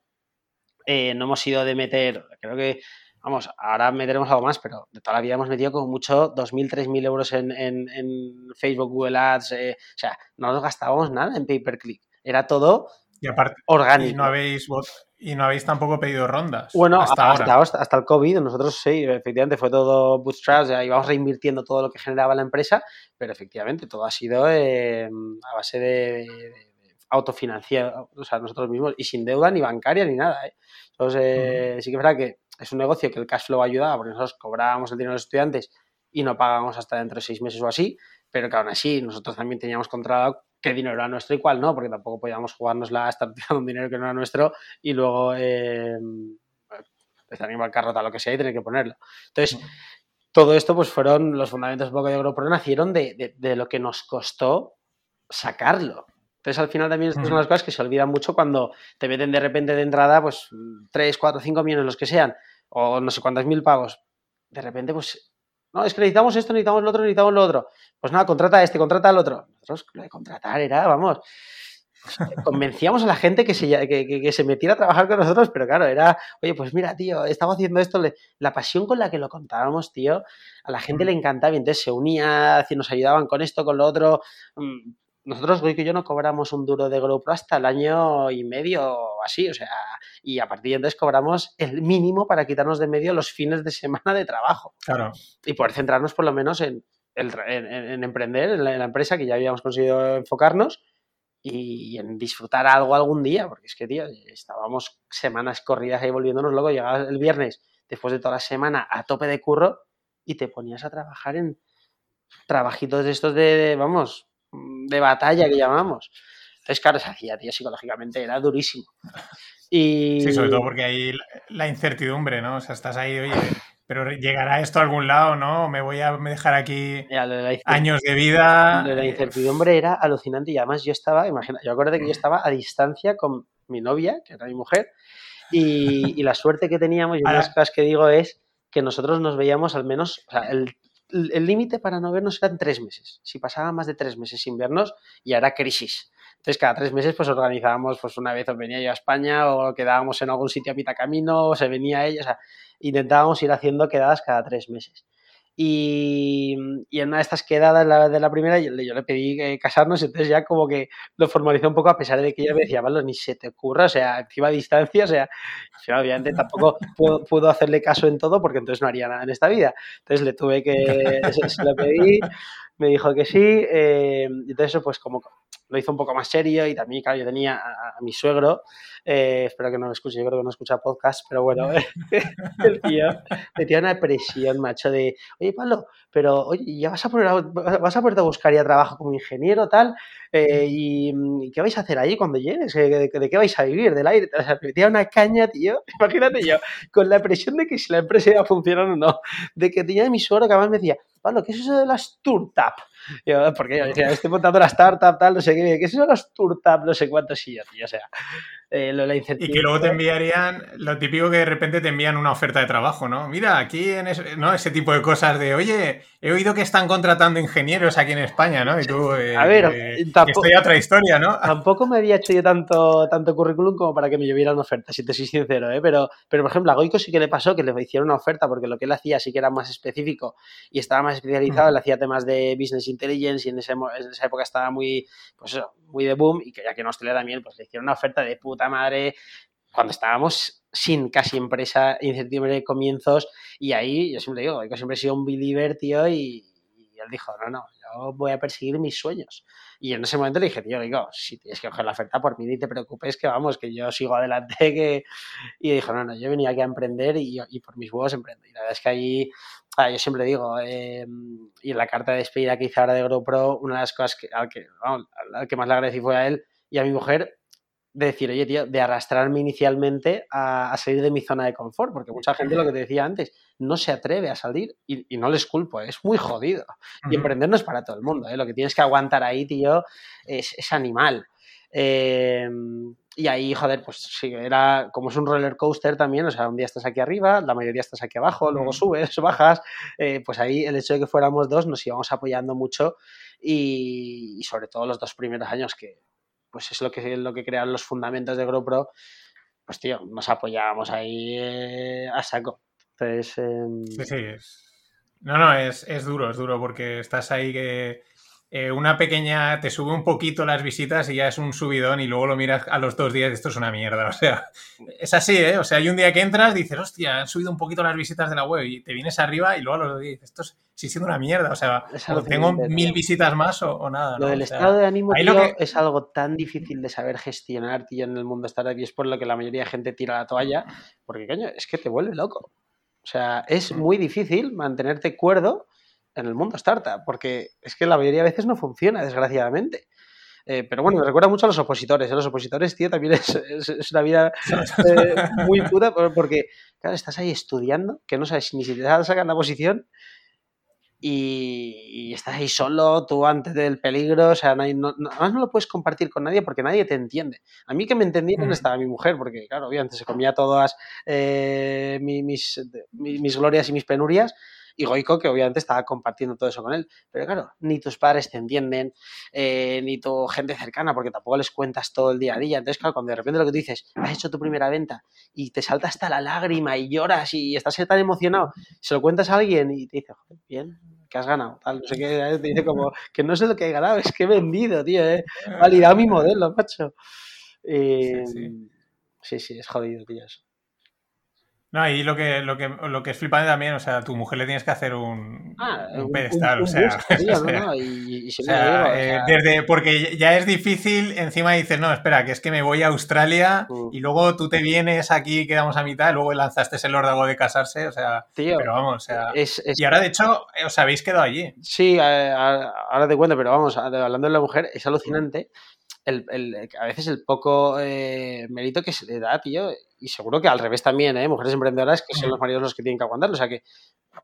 Eh, no hemos ido de meter, creo que, vamos, ahora meteremos algo más, pero de toda la vida hemos metido como mucho 2.000, 3.000 euros en, en, en, Facebook, Google Ads, eh, o sea, no nos gastábamos nada en pay per click. Era todo y aparte, orgánico. Y no habéis y no habéis tampoco pedido rondas. Bueno, hasta, hasta, hasta, hasta, el COVID, nosotros sí, efectivamente fue todo bootstrap, o sea, íbamos reinvirtiendo todo lo que generaba la empresa, pero efectivamente todo ha sido eh, a base de, de, de autofinanciado, o sea, nosotros mismos, y sin deuda ni bancaria ni nada. ¿eh? Entonces, eh, uh -huh. sí que es verdad que es un negocio que el cash flow ayudaba, porque nosotros cobrábamos el dinero de los estudiantes y no pagábamos hasta dentro de seis meses o así, pero que aún así nosotros también teníamos controlado qué dinero era nuestro y cuál no, porque tampoco podíamos jugárnosla a estar tirando un dinero que no era nuestro y luego eh, empezar en bancarrota lo que sea y tener que ponerlo. Entonces, todo esto pues fueron los fundamentos un poco de GoPro nacieron de, de, de, lo que nos costó sacarlo. Entonces, al final también estas son las cosas que se olvidan mucho cuando te meten de repente de entrada, pues 3, 4, 5 millones, los que sean, o no sé cuántos mil pagos. De repente, pues no, es que necesitamos esto, necesitamos lo otro, necesitamos lo otro. Pues nada, contrata a este, contrata al otro. Nosotros lo de contratar era, vamos, convencíamos a la gente que se, que, que, que, se metiera a trabajar con nosotros, pero claro, era, oye, pues mira, tío, estamos haciendo esto, la pasión con la que lo contábamos, tío, a la gente le encantaba y entonces se unía, nos ayudaban con esto, con lo otro. Nosotros, Goico y yo, no cobramos un duro de GoPro hasta el año y medio o así, o sea, y a partir de entonces cobramos el mínimo para quitarnos de medio los fines de semana de trabajo. Claro. Y poder centrarnos por lo menos en, en, en, en emprender, en la, en la, empresa que ya habíamos conseguido enfocarnos y en disfrutar algo algún día, porque es que, tío, estábamos semanas corridas ahí volviéndonos luego, llegabas el viernes, después de toda la semana, a tope de curro y te ponías a trabajar en trabajitos de estos de, de vamos, de batalla que llamamos. Entonces, claro, se hacía, tío, psicológicamente era durísimo. Y... Sí, sobre todo porque hay la incertidumbre, ¿no? O sea, estás ahí, oye, pero llegará esto a algún lado, ¿no? Me voy a dejar aquí ya, de años de vida. Lo de la incertidumbre era alucinante y además yo estaba, imagina, yo acuerdo que yo estaba a distancia con mi novia, que era mi mujer, y, y la suerte que teníamos, y una de las cosas que digo es que nosotros nos veíamos al menos, o sea, el el límite para no vernos eran tres meses. Si pasaba más de tres meses sin vernos, ya era crisis. Entonces, cada tres meses, pues organizábamos, pues una vez venía yo a España, o quedábamos en algún sitio a mitad camino, o se venía ella, o sea, intentábamos ir haciendo quedadas cada tres meses. Y, en una de estas quedadas, la de la primera, yo, le pedí eh, casarnos, entonces ya como que lo formalizó un poco, a pesar de que ella me decía, vale, ni se te ocurra, o sea, encima a distancia, o sea, obviamente tampoco puedo, hacerle caso en todo porque entonces no haría nada en esta vida. Entonces le tuve que, se lo pedí, me dijo que sí, eh, entonces pues como lo hizo un poco más serio y también, claro, yo tenía a, a mi suegro, eh, espero que no me escuche, yo creo que no escucha podcast, pero bueno, el tío me tiene una presión, macho, de, oye, Pablo, pero oye, ya vas a, poner a, vas a ponerte a buscar ya trabajo como ingeniero, tal, eh, y, y, qué vais a hacer ahí cuando llegues? ¿De, de, de qué vais a vivir? ¿Del aire? O sea, metía una caña, tío, imagínate yo, con la presión de que si la empresa iba a funcionar o no, de que tenía mi suegro que además me decía, Pablo, ¿qué es eso de las startup? Yo, porque yo decía, estoy montando la startup, tal, no sé qué, ¿qué de las startup? No sé cuántos y yo, tío, o sea, eh, y que luego te enviarían lo típico que de repente te envían una oferta de trabajo, ¿no? Mira, aquí en ese, ¿no? ese tipo de cosas de, oye, he oído que están contratando ingenieros aquí en España, ¿no? Y tú, eh, a ver, eh, tampoco, estoy otra historia, ¿no? Tampoco me había hecho yo tanto, tanto currículum como para que me llovieran ofertas, si te soy sincero, ¿eh? Pero, pero por ejemplo, a Goico sí que le pasó que le hicieron una oferta porque lo que él hacía sí que era más específico y estaba más especializado, él hacía temas de business intelligence y en, esa época estaba muy, pues eso, muy de boom y que ya que no Australia también, pues le hicieron una oferta de puta madre, cuando estábamos sin casi empresa, incertidumbre de comienzos, y ahí yo siempre digo, yo siempre he sido un believer, tío, y, él dijo, no, no, yo voy a perseguir mis sueños. Y en ese momento le dije, tío, digo, si tienes que coger la oferta por mí, ni te preocupes, que vamos, que yo sigo adelante, que... Y dijo, no, no, yo venía aquí a emprender y, y por mis huevos emprendo. Y la verdad es que ahí, ah, yo siempre digo, em, y en la carta de despedida que hice ahora de GoPro, una de las cosas que, al, que, vamos, al que más le agradecí fue a él y a mi mujer, de decir, oye, tío, de arrastrarme inicialmente a, salir de mi zona de confort, porque mucha gente, lo que te decía antes, no se atreve a salir y, no les culpo, es muy jodido. Y emprender no es para todo el mundo, ¿eh? lo que tienes que aguantar ahí, tío, es, animal. Em, y ahí, joder, pues sí, era como es un roller coaster también, o sea, un día estás aquí arriba, la mayoría estás aquí abajo, luego subes, bajas, eh, pues ahí el hecho de que fuéramos dos nos íbamos apoyando mucho y sobre todo los dos primeros años que, pues es lo que, lo que crean los fundamentos de GoPro, pues tío, nos apoyábamos ahí eh, a saco. Entonces... Em, sí, sí, No, no, es, es duro, es duro porque estás ahí que eh, una pequeña, te sube un poquito las visitas y ya es un subidón y luego lo miras a los dos días y esto es una mierda. O sea, es así, ¿eh? O sea, hay un día que entras, dices, hostia, han subido un poquito las visitas de la web y te vienes arriba y luego a los dos días dices, esto es, sí siendo una mierda. O sea, tengo mil visitas más o, nada. Lo del estado de ánimo, es algo tan difícil de saber gestionar, tío, en el mundo startup y es por lo que la mayoría de gente tira la toalla, porque, coño, es que te vuelve loco. O sea, es mm. muy difícil mantenerte cuerdo en el mundo startup, porque es que la mayoría de veces no funciona, desgraciadamente. Eh, pero bueno, me recuerda mucho a los opositores. ¿eh? Los opositores, tío, también es, es, una vida eh, muy puta porque, claro, estás ahí estudiando, que no sabes ni si te sacar la posición y, estás ahí solo, tú antes del peligro, o sea, no, no, además no lo puedes compartir con nadie porque nadie te entiende. A mí que me entendieron mm. estaba mi mujer, porque claro, obviamente se comía todas mis, mis, mis glorias y mis penurias, y Goico, que obviamente estaba compartiendo todo eso con él. Pero claro, ni tus padres te entienden, eh, ni tu gente cercana, porque tampoco les cuentas todo el día a día. Entonces, claro, cuando de repente lo que tú dices, has hecho tu primera venta y te salta hasta la lágrima y lloras y estás tan emocionado, se lo cuentas a alguien y te dice, joder, bien, que has ganado, tal, no sé qué, te dice como que no sé lo que he ganado, es que he vendido, tío, he validado mi modelo, macho. sí, sí. Em, sí, sí, es jodido, tío, eso. No, ahí lo que, lo que, lo que es flipante también, o sea, a tu mujer le tienes que hacer un, ah, un pedestal, o sea, desde, porque ya es difícil, encima dices, no, espera, que es que me voy a Australia mm. y luego tú te vienes aquí, quedamos a mitad, y luego lanzaste el órdago de casarse, o sea, pero vamos, o sea, y ahora de hecho os habéis quedado allí. Sí, ahora te cuento, pero vamos, hablando de la mujer, es alucinante el, a veces el poco eh, mérito que se le da, tío, y seguro que al revés también, ¿eh? Mujeres emprendedoras que son los maridos los que tienen que aguantar, o sea que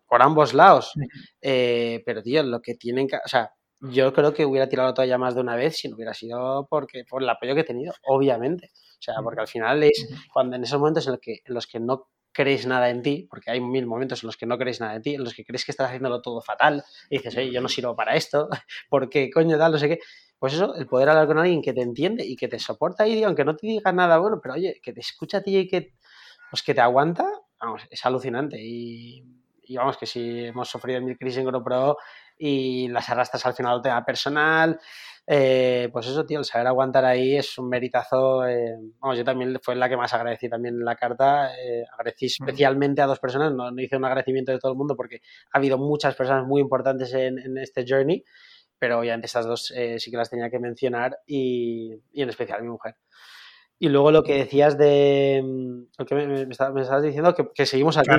por ambos lados. Eh, pero, tío, lo que tienen que. O sea, yo creo que hubiera tirado todavía más de una vez si no hubiera sido porque por el apoyo que he tenido, obviamente. O sea, porque al final es cuando en esos momentos en los que, en los que no crees nada en ti, porque hay mil momentos en los que no crees nada en ti, en los que crees que estás haciéndolo todo fatal, y dices, oye, yo no sirvo para esto, porque coño tal, no sé qué pues eso, el poder hablar con alguien que te entiende y que te soporta y aunque no te diga nada bueno, pero oye, que te escucha a ti y que, pues que te aguanta, vamos, es alucinante. Y, vamos, que si hemos sufrido mil crisis en GoPro y las arrastras al final del tema personal, eh, pues eso, tío, el saber aguantar ahí es un meritazo. Eh, vamos, yo también fue la que más agradecí también en la carta. Eh, agradecí especialmente a dos personas, no, hice un agradecimiento de todo el mundo porque ha habido muchas personas muy importantes en, en este journey pero obviamente estas dos eh, sí que las tenía que mencionar y, en especial mi mujer. Y luego lo que decías de. Mm, lo que me, estabas, diciendo que, seguimos aquí.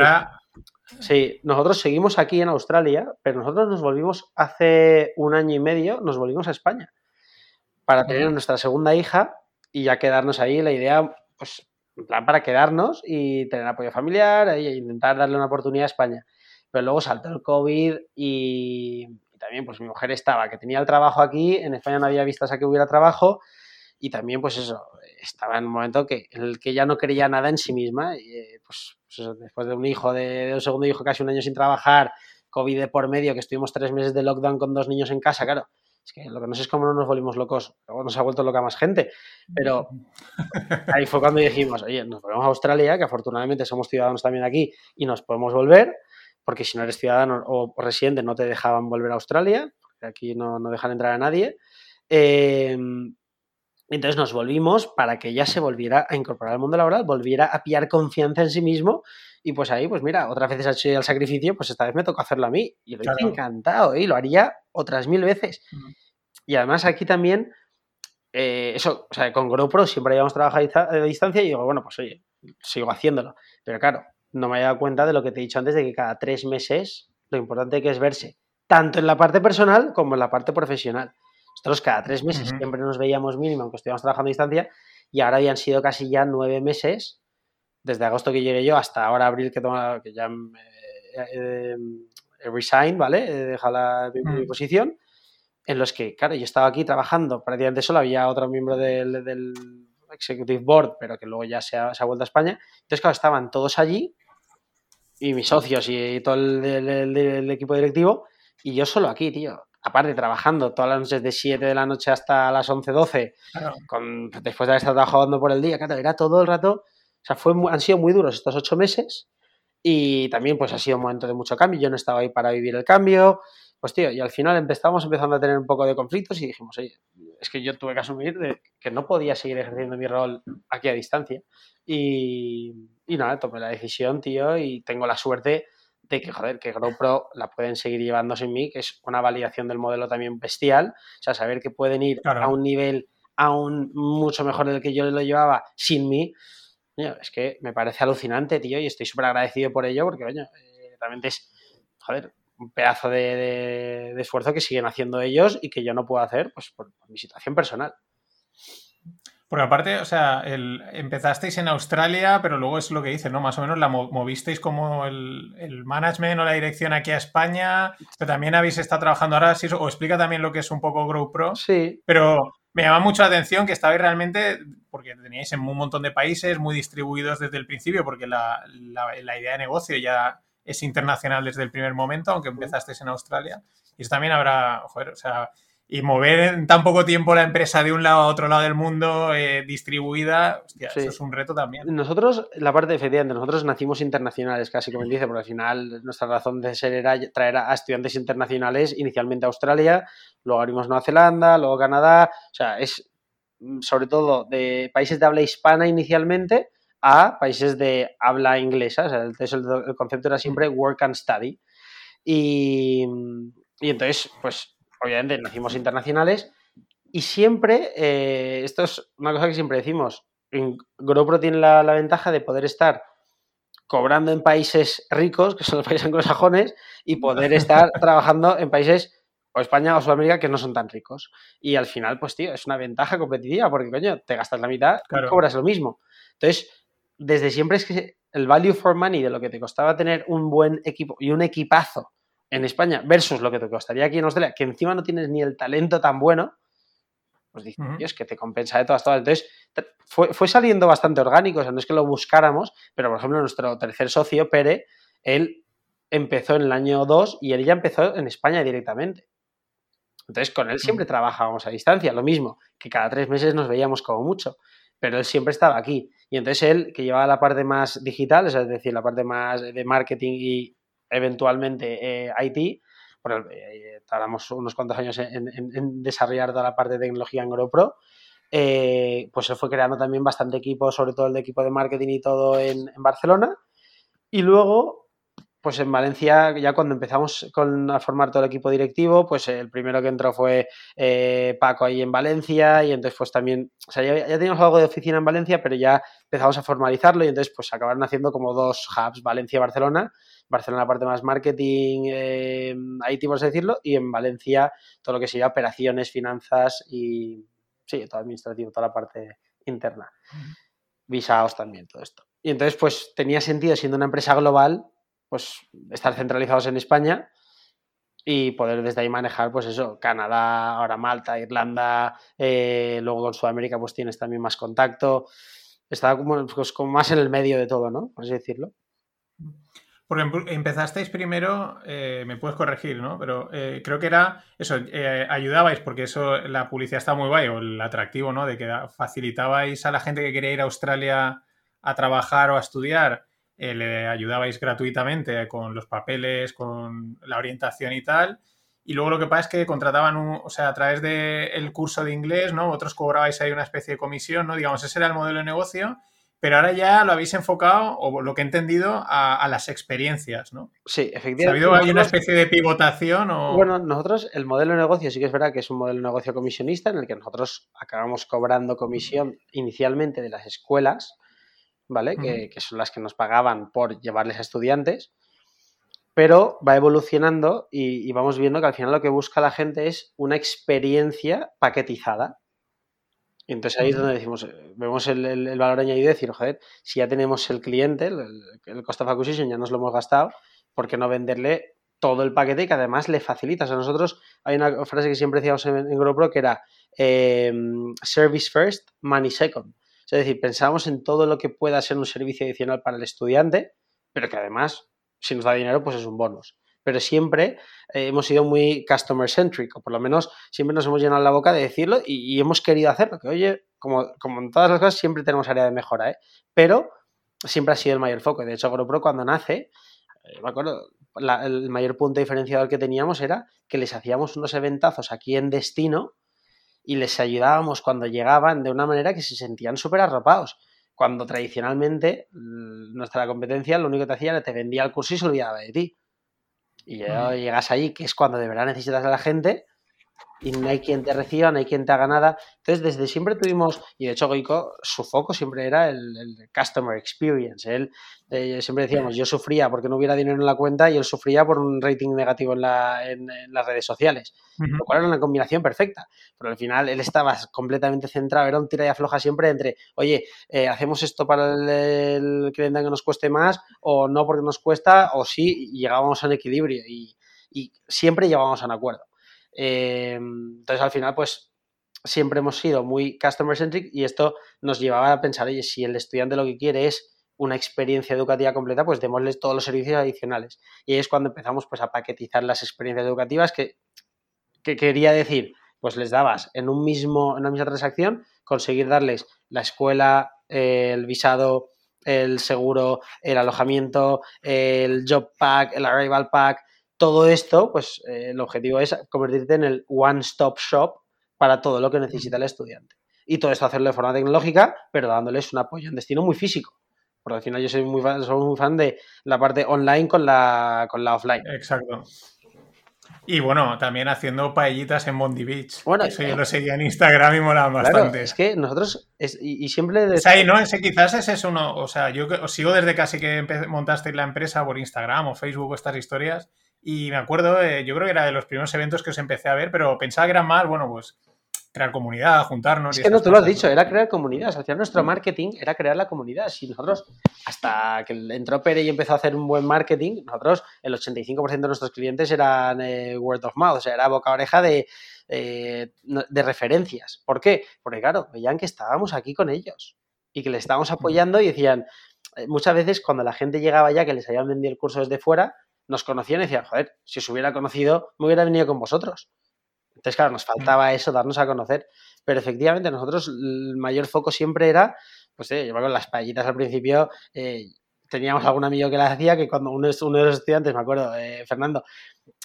Sí, nosotros seguimos aquí en Australia, pero nosotros nos volvimos hace un año y medio, nos volvimos a España para tener nuestra segunda hija y ya quedarnos ahí. La idea, pues, en plan para quedarnos y tener apoyo familiar e intentar darle una oportunidad a España. Pero luego saltó el COVID y, también pues mi mujer estaba, que tenía el trabajo aquí, en España no había vistas a que hubiera trabajo y también pues eso, estaba en un momento que, en el que ya no creía nada en sí misma, y, eh, pues, pues después de un hijo, de, un segundo hijo, casi un año sin trabajar, COVID de por medio, que estuvimos tres meses de lockdown con dos niños en casa, claro, es que lo que no sé es cómo no nos volvimos locos, luego nos ha vuelto loca más gente, pero ahí fue cuando dijimos, oye, nos volvemos a Australia, que afortunadamente somos ciudadanos también aquí y nos podemos volver, porque si no eres ciudadano o residente no te dejaban volver a Australia, aquí no, no dejan entrar a nadie. Eh, entonces nos volvimos para que ella se volviera a incorporar al mundo laboral, volviera a pillar confianza en sí mismo y pues ahí, pues mira, otras veces ha hecho el sacrificio, pues esta vez me tocó hacerlo a mí y lo hice encantado y lo haría otras mil veces. Y además aquí también, eh, eso, o sea, con GoPro siempre habíamos trabajado a distancia y digo, bueno, pues oye, sigo haciéndolo. Pero claro, no me he dado cuenta de lo que te he dicho antes, de que cada tres meses lo importante que es verse, tanto en la parte personal como en la parte profesional. Nosotros cada tres meses siempre nos veíamos mínimo, aunque estuviéramos trabajando a distancia, y ahora habían sido casi ya nueve meses, desde agosto que llegué yo hasta ahora abril que, toma, que ya he resigned, ¿vale? He dejado la, mi, mm. posición, en los que, claro, yo estaba aquí trabajando prácticamente solo, había otro miembro del, del Executive Board, pero que luego ya se ha, se ha, vuelto a España. Entonces, claro, estaban todos allí, y mis socios y todo el, el equipo directivo, y yo solo aquí, tío. Aparte trabajando todas las noches de 7 de la noche hasta las 11, 12, con, después de haber estado trabajando por el día, claro, era todo el rato, o sea, fue, han sido muy duros estos ocho meses y también pues ha sido un momento de mucho cambio, yo no estaba ahí para vivir el cambio, pues tío, y al final empezamos empezando a tener un poco de conflictos y dijimos, oye, es que yo tuve que asumir de que no podía seguir ejerciendo mi rol aquí a distancia y, y nada, tomé la decisión, tío, y tengo la suerte de que, joder, que GoPro la pueden seguir llevando sin mí, que es una validación del modelo también bestial. O sea, saber que pueden ir a un nivel aún mucho mejor del que yo lo llevaba sin mí, es que me parece alucinante, tío, y estoy súper agradecido por ello, porque, coño, eh, realmente es, joder, un pedazo de, esfuerzo que siguen haciendo ellos y que yo no puedo hacer, pues, por mi situación personal. Porque aparte, o sea, el, empezasteis en Australia, pero luego es lo que dice, ¿no? Más o menos la movisteis como el, management o la dirección aquí a España, pero también habéis estado trabajando ahora, sí, o explica también lo que es un poco GrowPro. Sí. Pero me llama mucho la atención que estabais realmente, porque teníais en un montón de países muy distribuidos desde el principio, porque la, la idea de negocio ya es internacional desde el primer momento, aunque empezasteis en Australia. Y eso también habrá, joder, o sea, y mover en tan poco tiempo la empresa de un lado a otro lado del mundo eh, distribuida, hostia, eso es un reto también. Nosotros, la parte de nosotros nacimos internacionales, casi como él dice, porque al final nuestra razón de ser era traer a estudiantes internacionales, inicialmente a Australia, luego abrimos Nueva Zelanda, luego Canadá, o sea, es mm, sobre todo de países de habla hispana inicialmente a países de habla inglesa, o sea, el, el concepto era siempre work and study. Y, y entonces, pues obviamente nacimos internacionales y siempre, eh, esto es una cosa que siempre decimos, GoPro tiene la, ventaja de poder estar cobrando en países ricos, que son los países anglosajones, y poder estar trabajando en países o España o Sudamérica que no son tan ricos. Y al final, pues tío, es una ventaja competitiva porque, coño, te gastas la mitad y cobras lo mismo. Entonces, desde siempre es que el value for money de lo que te costaba tener un buen equipo y un equipazo en España versus lo que te costaría aquí en Australia, que encima no tienes ni el talento tan bueno, pues dices, es que te compensa de todas, todas. Entonces, fue, saliendo bastante orgánico, o sea, no es que lo buscáramos, pero por ejemplo, nuestro tercer socio, Pere, él empezó en el año 2 y él ya empezó en España directamente. Entonces, con él siempre trabajábamos a distancia, lo mismo, que cada tres meses nos veíamos como mucho, pero él siempre estaba aquí. Y entonces él, que llevaba la parte más digital, es decir, la parte más de marketing y eventualmente eh, IT, porque eh, tardamos unos cuantos años en, desarrollar toda la parte de tecnología en GoPro, eh, pues se fue creando también bastante equipo, sobre todo el de equipo de marketing y todo en, Barcelona. Y luego, pues en Valencia, ya cuando empezamos con, a formar todo el equipo directivo, pues el primero que entró fue Paco ahí en Valencia y entonces pues también, o sea, ya, ya, teníamos algo de oficina en Valencia, pero ya empezamos a formalizarlo y entonces pues acabaron haciendo como dos hubs, Valencia y Barcelona, Barcelona la parte más marketing, eh, IT, por así decirlo, y en Valencia todo lo que sería operaciones, finanzas y, sí, todo administrativo, toda la parte interna. Visaos también, todo esto. Y entonces, pues tenía sentido, siendo una empresa global, pues estar centralizados en España y poder desde ahí manejar, pues eso, Canadá, ahora Malta, Irlanda, eh, luego con Sudamérica pues tienes también más contacto. Estaba como, pues, como más en el medio de todo, ¿no? Por así decirlo. Porque empezasteis primero, eh, me puedes corregir, ¿no? Pero eh, creo que era eso, ayudabais, porque eso, la publicidad está muy guay, o el atractivo, ¿no? De que facilitabais a la gente que quería ir a Australia a trabajar o a estudiar, le ayudabais gratuitamente con los papeles, con la orientación y tal. Y luego lo que pasa es que contrataban, un, o sea, a través del curso de inglés, ¿no? Otros cobrabais ahí una especie de comisión, ¿no? Digamos, ese era el modelo de negocio pero ahora ya lo habéis enfocado, o lo que he entendido, a, las experiencias, ¿no? Sí, efectivamente. ¿Ha habido una especie de pivotación? O... Bueno, nosotros, el modelo de negocio sí que es verdad que es un modelo de negocio comisionista en el que nosotros acabamos cobrando comisión inicialmente de las escuelas, ¿vale? que, son las que nos pagaban por llevarles a estudiantes, pero va evolucionando y vamos viendo que al final lo que busca la gente es una experiencia paquetizada. Y entonces ahí es donde decimos, eh, vemos el, valor añadido de decir, joder, si ya tenemos el cliente, el, el cost of acquisition ya nos lo hemos gastado, ¿por qué no venderle todo el paquete y que además le facilita? O sea, nosotros hay una frase que siempre decíamos en, en GoPro que era em, service first, money second. Es decir, pensábamos en todo lo que pueda ser un servicio adicional para el estudiante, pero que además, si nos da dinero, pues es un bonus pero siempre eh, hemos sido muy customer centric, o por lo menos siempre nos hemos llenado la boca de decirlo y, hemos querido hacerlo, que oye, como, como, en todas las cosas, siempre tenemos área de mejora, ¿eh? pero siempre ha sido el mayor foco. De hecho, GoPro cuando nace, eh, me acuerdo, el mayor punto diferenciador que teníamos era que les hacíamos unos eventazos aquí en destino y les ayudábamos cuando llegaban de una manera que se sentían súper arropados. Cuando tradicionalmente nuestra competencia lo único que te hacía era te vendía el curso y se olvidaba de ti. Y llegas ahí, que es cuando de verdad necesitas a la gente, y no hay quien te reciba, no hay quien te haga nada. Entonces, desde siempre tuvimos, y de hecho Goico, su foco siempre era el, customer experience. Él, eh, siempre decíamos, yo sufría porque no hubiera dinero en la cuenta y él sufría por un rating negativo en, la, en, las redes sociales, lo cual era una combinación perfecta. Pero al final él estaba completamente centrado, era un tira y afloja siempre entre, oye, eh, hacemos esto para el, cliente que nos cueste más, o no porque nos cuesta, o sí, y llegábamos a un equilibrio y, y siempre llegábamos a un acuerdo. Eh, entonces, al final, pues siempre hemos sido muy customer centric y esto nos llevaba a pensar, oye, si el estudiante lo que quiere es una experiencia educativa completa, pues démosles todos los servicios adicionales. Y ahí es cuando empezamos pues, a paquetizar las experiencias educativas que, que quería decir, pues les dabas en, un mismo, en una misma transacción, conseguir darles la escuela, el visado, el seguro, el alojamiento, el job pack, el arrival pack, todo esto, pues eh, el objetivo es convertirte en el one-stop shop para todo lo que necesita el estudiante. Y todo esto hacerlo de forma tecnológica, pero dándoles un apoyo en destino muy físico. Porque al final yo soy muy fan, soy muy fan de la parte online con la, con la offline. Exacto. Y bueno, también haciendo paellitas en Bondi Beach. Bueno, eso yo lo seguía en Instagram y molaba bastante. Es que nosotros, y, siempre... Es ahí, ¿no? Ese quizás ese es uno, o sea, yo os sigo desde casi que montasteis la empresa por Instagram o Facebook o estas historias y me acuerdo, eh, yo creo que era de los primeros eventos que os empecé a ver, pero pensaba que era más, bueno, pues crear comunidad, juntarnos. Es que no, tú lo has dicho, era crear comunidad. O sea, nuestro marketing era crear la comunidad. Si nosotros, hasta que entró Pere y empezó a hacer un buen marketing, nosotros, el 85% de nuestros clientes eran eh, word of mouth, o sea, era boca a oreja de, eh, de referencias. ¿Por qué? Porque, claro, veían que estábamos aquí con ellos y que les estábamos apoyando y decían, muchas veces cuando la gente llegaba ya que les habían vendido el curso desde fuera, nos conocían y decían, joder, si os hubiera conocido, me hubiera venido con vosotros. Entonces, claro, nos faltaba eso, darnos a conocer. Pero efectivamente, nosotros el mayor foco siempre era, pues, eh, llevar con las paellitas al principio. Eh, teníamos algún amigo que las hacía, que cuando uno, uno de los estudiantes, me acuerdo, eh, Fernando,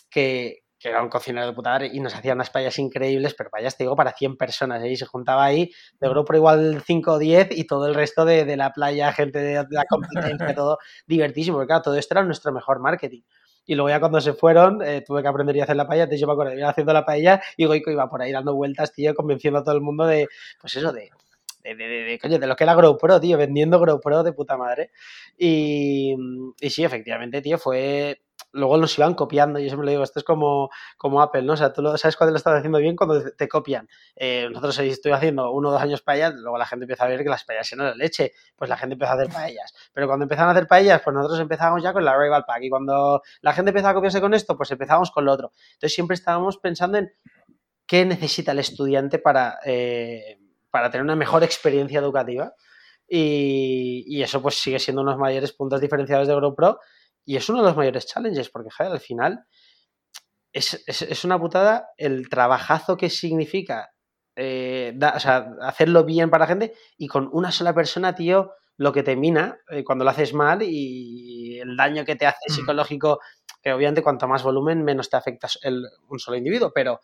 que, era un cocinero de puta madre y nos hacía unas payas increíbles, pero payas, te digo, para 100 personas. Y se juntaba ahí de grupo igual 5 o 10 y todo el resto de, de la playa, gente de, la competencia, todo divertísimo. Porque claro, todo esto era nuestro mejor marketing. Y luego ya cuando se fueron, eh, tuve que aprender a hacer la paella. Entonces yo me acuerdo, iba haciendo la paella y Goico iba por ahí dando vueltas, tío, convenciendo a todo el mundo de, pues eso, de, de, de, coño, de lo que era GoPro, tío, vendiendo GoPro de puta madre. Y, y sí, efectivamente, tío, fue luego nos iban copiando. Yo siempre le digo, esto es como, como Apple, ¿no? O sea, tú lo, sabes cuando lo estás haciendo bien cuando te copian. Eh, nosotros estoy haciendo uno o dos años paellas, luego la gente empieza a ver que las paellas eran la leche, pues la gente empieza a hacer paellas. Pero cuando empezaron a hacer paellas, pues nosotros empezamos ya con la Rival Pack. Y cuando la gente empezó a copiarse con esto, pues empezamos con lo otro. Entonces siempre estábamos pensando en qué necesita el estudiante para, eh, para tener una mejor experiencia educativa. Y, eso pues sigue siendo unos mayores puntos diferenciados de GoPro y es uno de los mayores challenges porque joder, al final es, una putada el trabajazo que significa eh, hacerlo bien para la gente y con una sola persona, tío, lo que te mina eh, cuando lo haces mal y el daño que te hace mm. psicológico, que obviamente cuanto más volumen menos te afecta un solo individuo, pero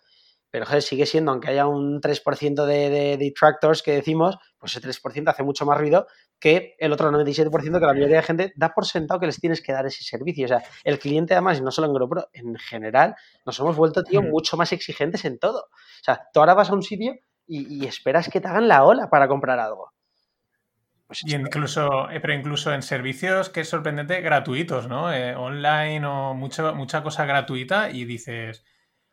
pero joder, sigue siendo, aunque haya un 3% de, de, detractors que decimos, pues ese 3% hace mucho más ruido que el otro 97% que la mayoría de gente da por sentado que les tienes que dar ese servicio. O sea, el cliente además, y no solo en GoPro, en general, nos hemos vuelto, tío, mucho más exigentes en todo. O sea, tú ahora vas a un sitio y, esperas que te hagan la ola para comprar algo. Pues y incluso, eh, pero incluso en servicios que es sorprendente, gratuitos, ¿no? Eh, online o mucha, mucha cosa gratuita y dices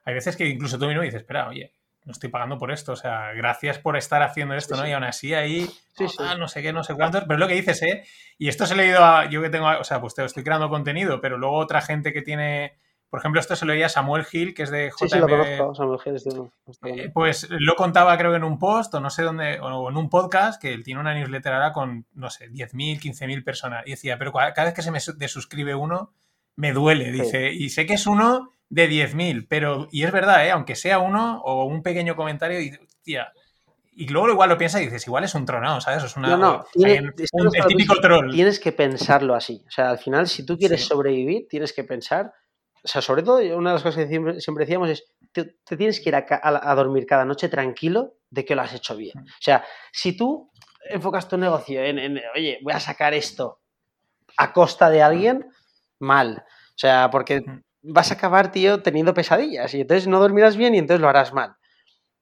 hay veces que incluso tú mismo dices, espera, oye, no estoy pagando por esto, o sea, gracias por estar haciendo esto, ¿no? Y aún así ahí, ah, no sé qué, no sé cuántos, pero es lo que dices, ¿eh? Y esto se lo he leído a, yo que tengo, o sea, pues te estoy creando contenido, pero luego otra gente que tiene, por ejemplo, esto se lo oía a Samuel Hill, que es de JM. Sí, lo conozco, Samuel Hill. Es eh, pues lo contaba creo que en un post, o no sé dónde, o en un podcast, que él tiene una newsletter ahora con, no sé, 10.000, 15.000 personas. Y decía, pero cada vez que se me desuscribe uno, me duele, dice, y sé que es uno de 10.000, pero, y es verdad, ¿eh? aunque sea uno o un pequeño comentario, y, tía, y luego igual lo piensas y dices, igual es un tronado, ¿sabes? Es una, no, no, un, típico troll. Tienes que pensarlo así. O sea, al final, si tú quieres sobrevivir, tienes que pensar. O sea, sobre todo, una de las cosas que siempre, decíamos es: te, tienes que ir a, dormir cada noche tranquilo de que lo has hecho bien. O sea, si tú enfocas tu negocio en, en oye, voy a sacar esto a costa de alguien, mal. O sea, porque vas a acabar, tío, teniendo pesadillas y entonces no dormirás bien y entonces lo harás mal.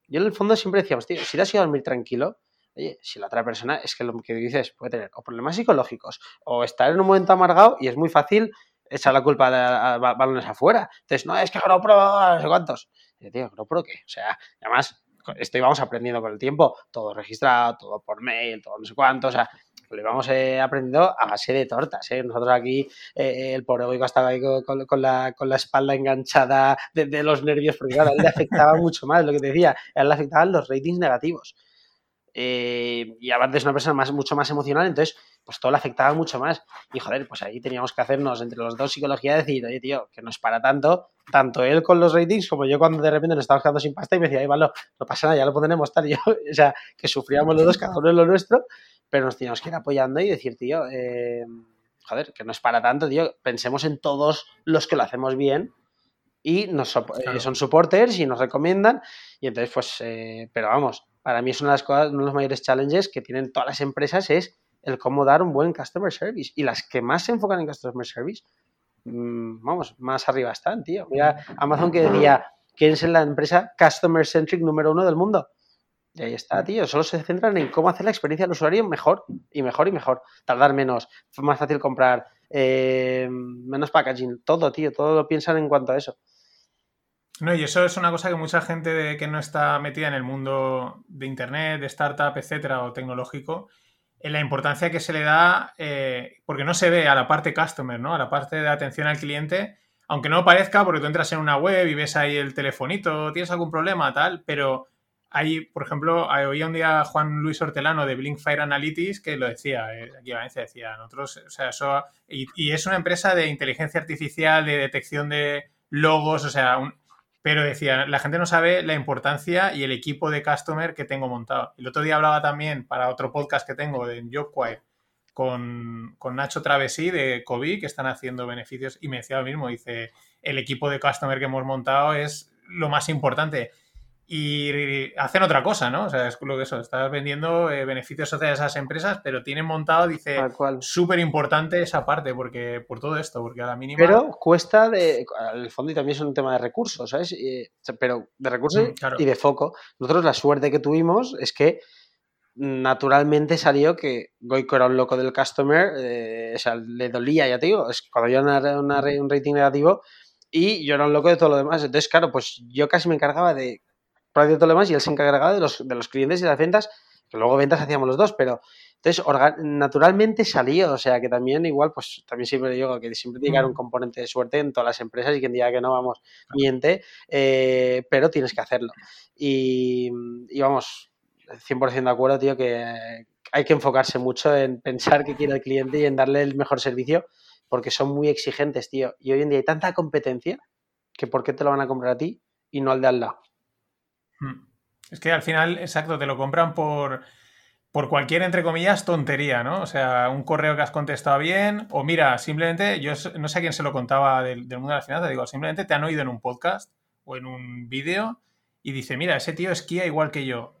Yo en el fondo siempre decíamos, tío, si te has ido a dormir tranquilo, oye, si la otra persona es que lo que dices puede tener o problemas psicológicos o estar en un momento amargado y es muy fácil echar la culpa de balones afuera. Entonces, no, es que GoPro, no sé cuántos. Y, tío, ¿GoPro qué? O sea, además, esto íbamos aprendiendo con el tiempo, todo registrado, todo por mail, todo no sé cuánto, o sea, lo íbamos eh, aprendiendo a base de tortas. ¿eh? Nosotros aquí, eh, el pobre Oigo estaba ahí con, la, espalda enganchada de, los nervios, porque claro, a él le afectaba mucho más, lo que te decía, a él le afectaban los ratings negativos. y aparte es una persona más, mucho más emocional, entonces pues todo le afectaba mucho más. Y joder, pues ahí teníamos que hacernos entre los dos psicología decir, oye tío, que no es para tanto, tanto él con los ratings como yo cuando de repente nos estábamos quedando sin pasta y me decía, ay, vale, no pasa nada, ya lo pondremos tal. Y yo, o sea, que sufríamos los dos, cada uno en lo nuestro, pero nos teníamos que ir apoyando y decir, tío, eh, joder, que no es para tanto, tío, pensemos en todos los que lo hacemos bien y nos eh, son supporters y nos recomiendan y entonces pues, eh, pero vamos, para mí es una de las cosas, uno de los mayores challenges que tienen todas las empresas es el cómo dar un buen customer service y las que más se enfocan en customer service, mm, vamos, más arriba están, tío. Mira, Amazon que decía, ¿quién es la empresa customer centric número uno del mundo? Y ahí está, tío. Solo se centran en cómo hacer la experiencia del usuario mejor y mejor y mejor. Tardar menos, más fácil comprar, eh, menos packaging, todo, tío. Todo lo piensan en cuanto a eso. No, y eso es una cosa que mucha gente que no está metida en el mundo de Internet, de startup, etcétera, o tecnológico, en la importancia que se le da, eh, porque no se ve a la parte customer, ¿no? A la parte de atención al cliente, aunque no parezca, porque tú entras en una web y ves ahí el telefonito, tienes algún problema, tal, pero hay, por ejemplo, oía un día Juan Luis Hortelano de Blinkfire Analytics que lo decía, eh, aquí en Valencia decía, nosotros, o sea, eso, y, es una empresa de inteligencia artificial, de detección de logos, o sea, pero decía, la gente no sabe la importancia y el equipo de customer que tengo montado. El otro día hablaba también para otro podcast que tengo de JobQuire con, con Nacho Travesí de COVID, que están haciendo beneficios, y me decía lo mismo, dice, el equipo de customer que hemos montado es lo más importante y hacen otra cosa, ¿no? O sea, es lo que eso, estás vendiendo eh, beneficios sociales a esas empresas, pero tienen montado, dice, súper importante esa parte, porque por todo esto, porque a la mínima... Pero cuesta de, al fondo y también es un tema de recursos, ¿sabes? pero de recursos mm, y de foco. Nosotros la suerte que tuvimos es que naturalmente salió que Goico era un loco del customer, eh, o sea, le dolía, ya te digo, es cuando yo una, un rating negativo y yo era un loco de todo lo demás. Entonces, claro, pues yo casi me encargaba de prácticamente todo lo demás y él se encargaba de los, de los clientes y las ventas, que luego ventas hacíamos los dos, pero entonces naturalmente salió, o sea que también igual, pues también siempre digo que siempre tiene que haber un componente de suerte en todas las empresas y quien diga que no, vamos, miente, eh, pero tienes que hacerlo. Y, y vamos, 100% de acuerdo, tío, que hay que enfocarse mucho en pensar que quiere el cliente y en darle el mejor servicio, porque son muy exigentes, tío. Y hoy en día hay tanta competencia que ¿por qué te lo van a comprar a ti y no al de al lado? Hmm. Es que al final, exacto, te lo compran por, por cualquier, entre comillas, tontería, ¿no? O sea, un correo que has contestado bien, o mira, simplemente, yo no sé a quién se lo contaba del, del mundo de la finanzas, digo, simplemente te han oído en un podcast o en un vídeo y dice, mira, ese tío esquía igual que yo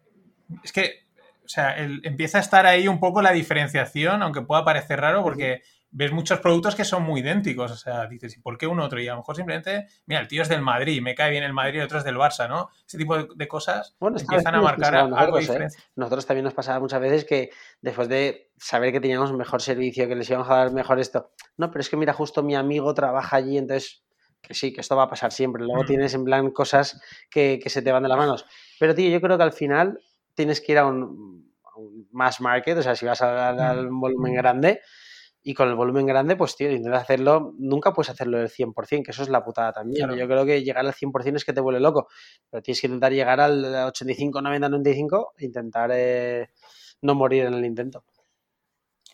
es que, o sea, empieza a estar ahí un poco la diferenciación, aunque pueda parecer raro, porque ves muchos productos que son muy idénticos. O sea, dices, ¿y por qué un otro? Y a lo mejor simplemente, mira, el tío es del Madrid, me cae bien el Madrid y otro es del Barça, ¿no? Ese tipo de, cosas empiezan a marcar algo ¿eh? Nosotros también nos pasaba muchas veces que después de saber que teníamos mejor servicio, que les íbamos a dar mejor esto, no, pero es que mira, justo mi amigo trabaja allí, entonces que sí, que esto va a pasar siempre. Luego mm. tienes en plan cosas que, que, se te van de las manos. Pero, tío, yo creo que al final tienes que ir a un, mass market, o sea, si vas a dar al volumen grande, y con el volumen grande, pues, tío, intenta hacerlo, nunca puedes hacerlo del 100%, que eso es la putada también. Yo creo que llegar al 100% es que te vuelve loco, pero tienes que intentar llegar al 85, 90, 95 e intentar eh, no morir en el intento.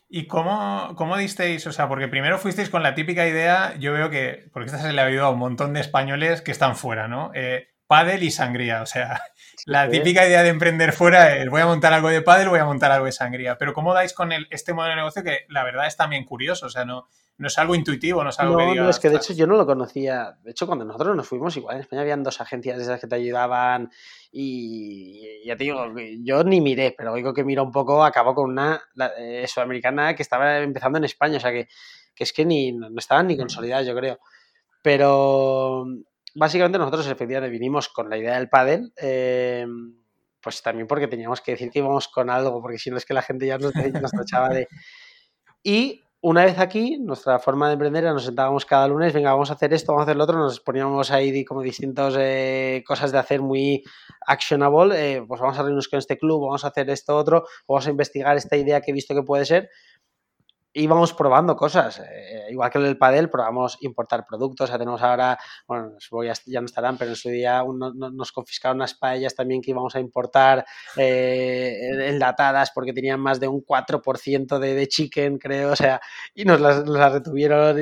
¿Y cómo, cómo, disteis? O sea, porque primero fuisteis con la típica idea, yo veo que, porque esta se le ha oído a un montón de españoles que están fuera, ¿no? Eh, pádel y sangría. O sea, la típica idea de emprender fuera es voy a montar algo de pádel, voy a montar algo de sangría. Pero ¿cómo dais con el, este modelo de negocio que la verdad es también curioso? O sea, no, no es algo intuitivo, no es algo que digas, No, es que de hecho yo no lo conocía. De hecho, cuando nosotros nos fuimos, igual en España habían dos agencias esas que te ayudaban y ya te digo, yo ni miré, pero oigo que mira un poco, acabó con una eh, sudamericana que estaba empezando en España, o sea que, que es que ni, no estaban ni consolidadas, yo creo. Pero básicamente nosotros efectivamente vinimos con la idea del pádel, eh, pues también porque teníamos que decir que íbamos con algo, porque si no es que la gente ya nos, nos tachaba de... Y una vez aquí, nuestra forma de emprender era nos sentábamos cada lunes, venga, vamos a hacer esto, vamos a hacer lo otro, nos poníamos ahí como distintas eh, cosas de hacer muy actionable, eh, pues vamos a reunirnos con este club, vamos a hacer esto otro, vamos a investigar esta idea que he visto que puede ser, íbamos probando cosas. Eh, igual que en el padel, probamos importar productos. Ya tenemos ahora, bueno, ya, ya no estarán, pero en su día nos confiscaron unas paellas también que íbamos a importar eh, enlatadas porque tenían más de un 4% de, de, chicken, creo. O sea, y nos las, las retuvieron.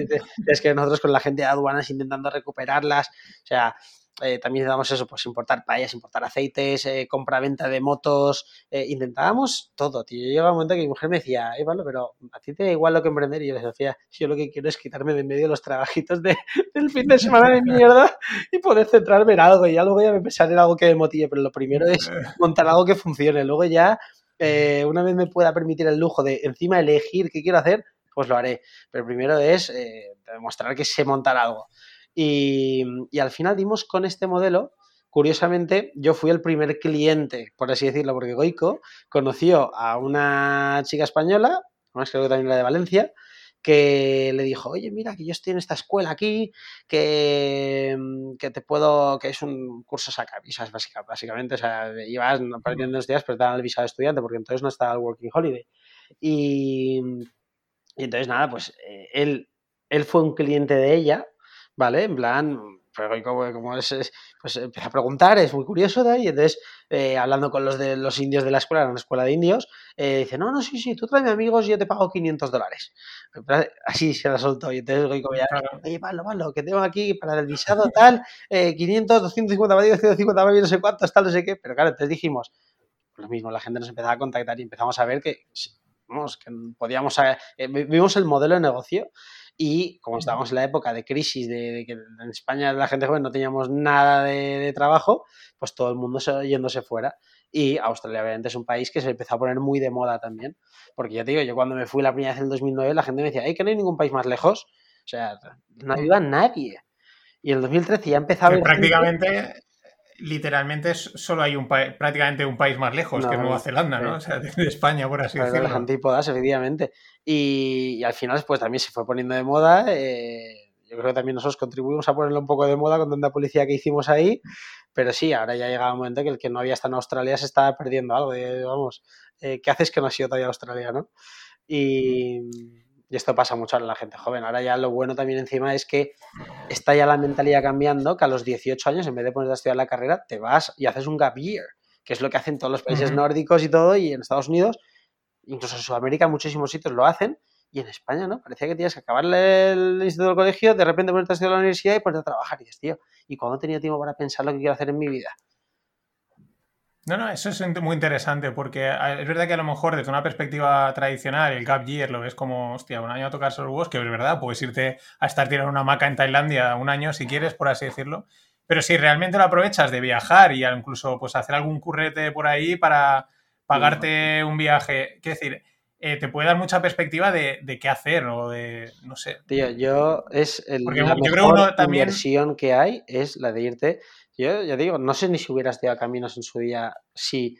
Es que nosotros con la gente de aduanas intentando recuperarlas. O sea, eh, también damos eso, pues importar payas, importar aceites, eh, compra-venta de motos, eh, intentábamos todo, tío. Yo llegaba un momento que mi mujer me decía, eh, pero a ti te da igual lo que emprender. Y yo les decía, yo lo que quiero es quitarme de en medio los trabajitos de, del fin de semana de mierda y poder centrarme en algo. Y ya luego ya me pensaré en algo que me motive, pero lo primero es montar algo que funcione. Luego ya, una vez me pueda permitir el lujo de encima elegir qué quiero hacer, pues lo haré. Pero primero es demostrar que sé montar algo. Y, al final dimos con este modelo. Curiosamente, yo fui el primer cliente, por así decirlo, porque Goico conoció a una chica española, más creo que también la de Valencia, que le dijo, oye, mira, que yo estoy en esta escuela aquí, que, que te puedo, que es un curso saca visas, básicamente, o sea, ibas perdiendo dos días, pero te dan el visado de estudiante, porque entonces no estaba el Working Holiday. Y, y entonces, nada, pues eh, él, él fue un cliente de ella, ¿vale? En plan, pero como, es, pues empieza a preguntar, es muy curioso, y entonces, eh, hablando con los de los indios de la escuela, una escuela de indios, eh, dice, no, no, sí, sí, tú tráeme amigos y yo te pago 500 dólares. Así se la soltó, y entonces Goico ya, oye, malo, malo, que tengo aquí para el visado tal, eh, 500, 250, 250, no sé cuántos, tal, no sé qué, pero claro, entonces dijimos, lo mismo, la gente nos empezaba a contactar y empezamos a ver que, vamos, que podíamos, eh, vimos el modelo de negocio y como estábamos en la época de crisis, de, que en España la gente joven no teníamos nada de, trabajo, pues todo el mundo se, yéndose fuera. Y Australia obviamente es un país que se empezó a poner muy de moda también. Porque ya te digo, yo cuando me fui la primera vez en el 2009, la gente me decía, ¡ay, que no hay ningún país más lejos! O sea, no ayuda a nadie. Y en el 2013 ya empezaba Prácticamente literalmente solo hay un prácticamente un país más lejos que Nueva Zelanda, ¿no? O sea, de, España, por así decirlo. Las antípodas, efectivamente. Y, al final, pues también se fue poniendo de moda. Eh, yo creo que también nosotros contribuimos a ponerlo un poco de moda con tanta policía que hicimos ahí. Pero sí, ahora ya llegado un momento que el que no había estado en Australia se estaba perdiendo algo. De, vamos, eh, ¿qué haces que no has sido todavía a Australia, no? Y y esto pasa mucho a la gente joven. Ahora ya lo bueno también encima es que está ya la mentalidad cambiando, que a los 18 años, en vez de ponerte a estudiar la carrera, te vas y haces un gap year, que es lo que hacen todos los países nórdicos y todo, y en Estados Unidos, incluso en Sudamérica, muchísimos sitios lo hacen, y en España, ¿no? Parecía que tienes que acabar el instituto del colegio, de repente ponerte a estudiar la universidad y ponerte a trabajar. Y dices, tío, ¿y cuándo he tenido tiempo para pensar lo que quiero hacer en mi vida? No, no, eso es muy interesante porque es verdad que a lo mejor desde una perspectiva tradicional el gap year lo ves como, hostia, un año a tocar los huevos, que es verdad, puedes irte a estar tirando una maca en Tailandia un año si quieres, por así decirlo. Pero si realmente lo aprovechas de viajar y incluso pues hacer algún currete por ahí para pagarte un viaje, quiero decir, eh, te puede dar mucha perspectiva de, qué hacer o de, no sé. Tío, yo es el, la mejor inversión que hay es la de irte yo ya digo, no sé ni si hubiera estudiado caminos en su día si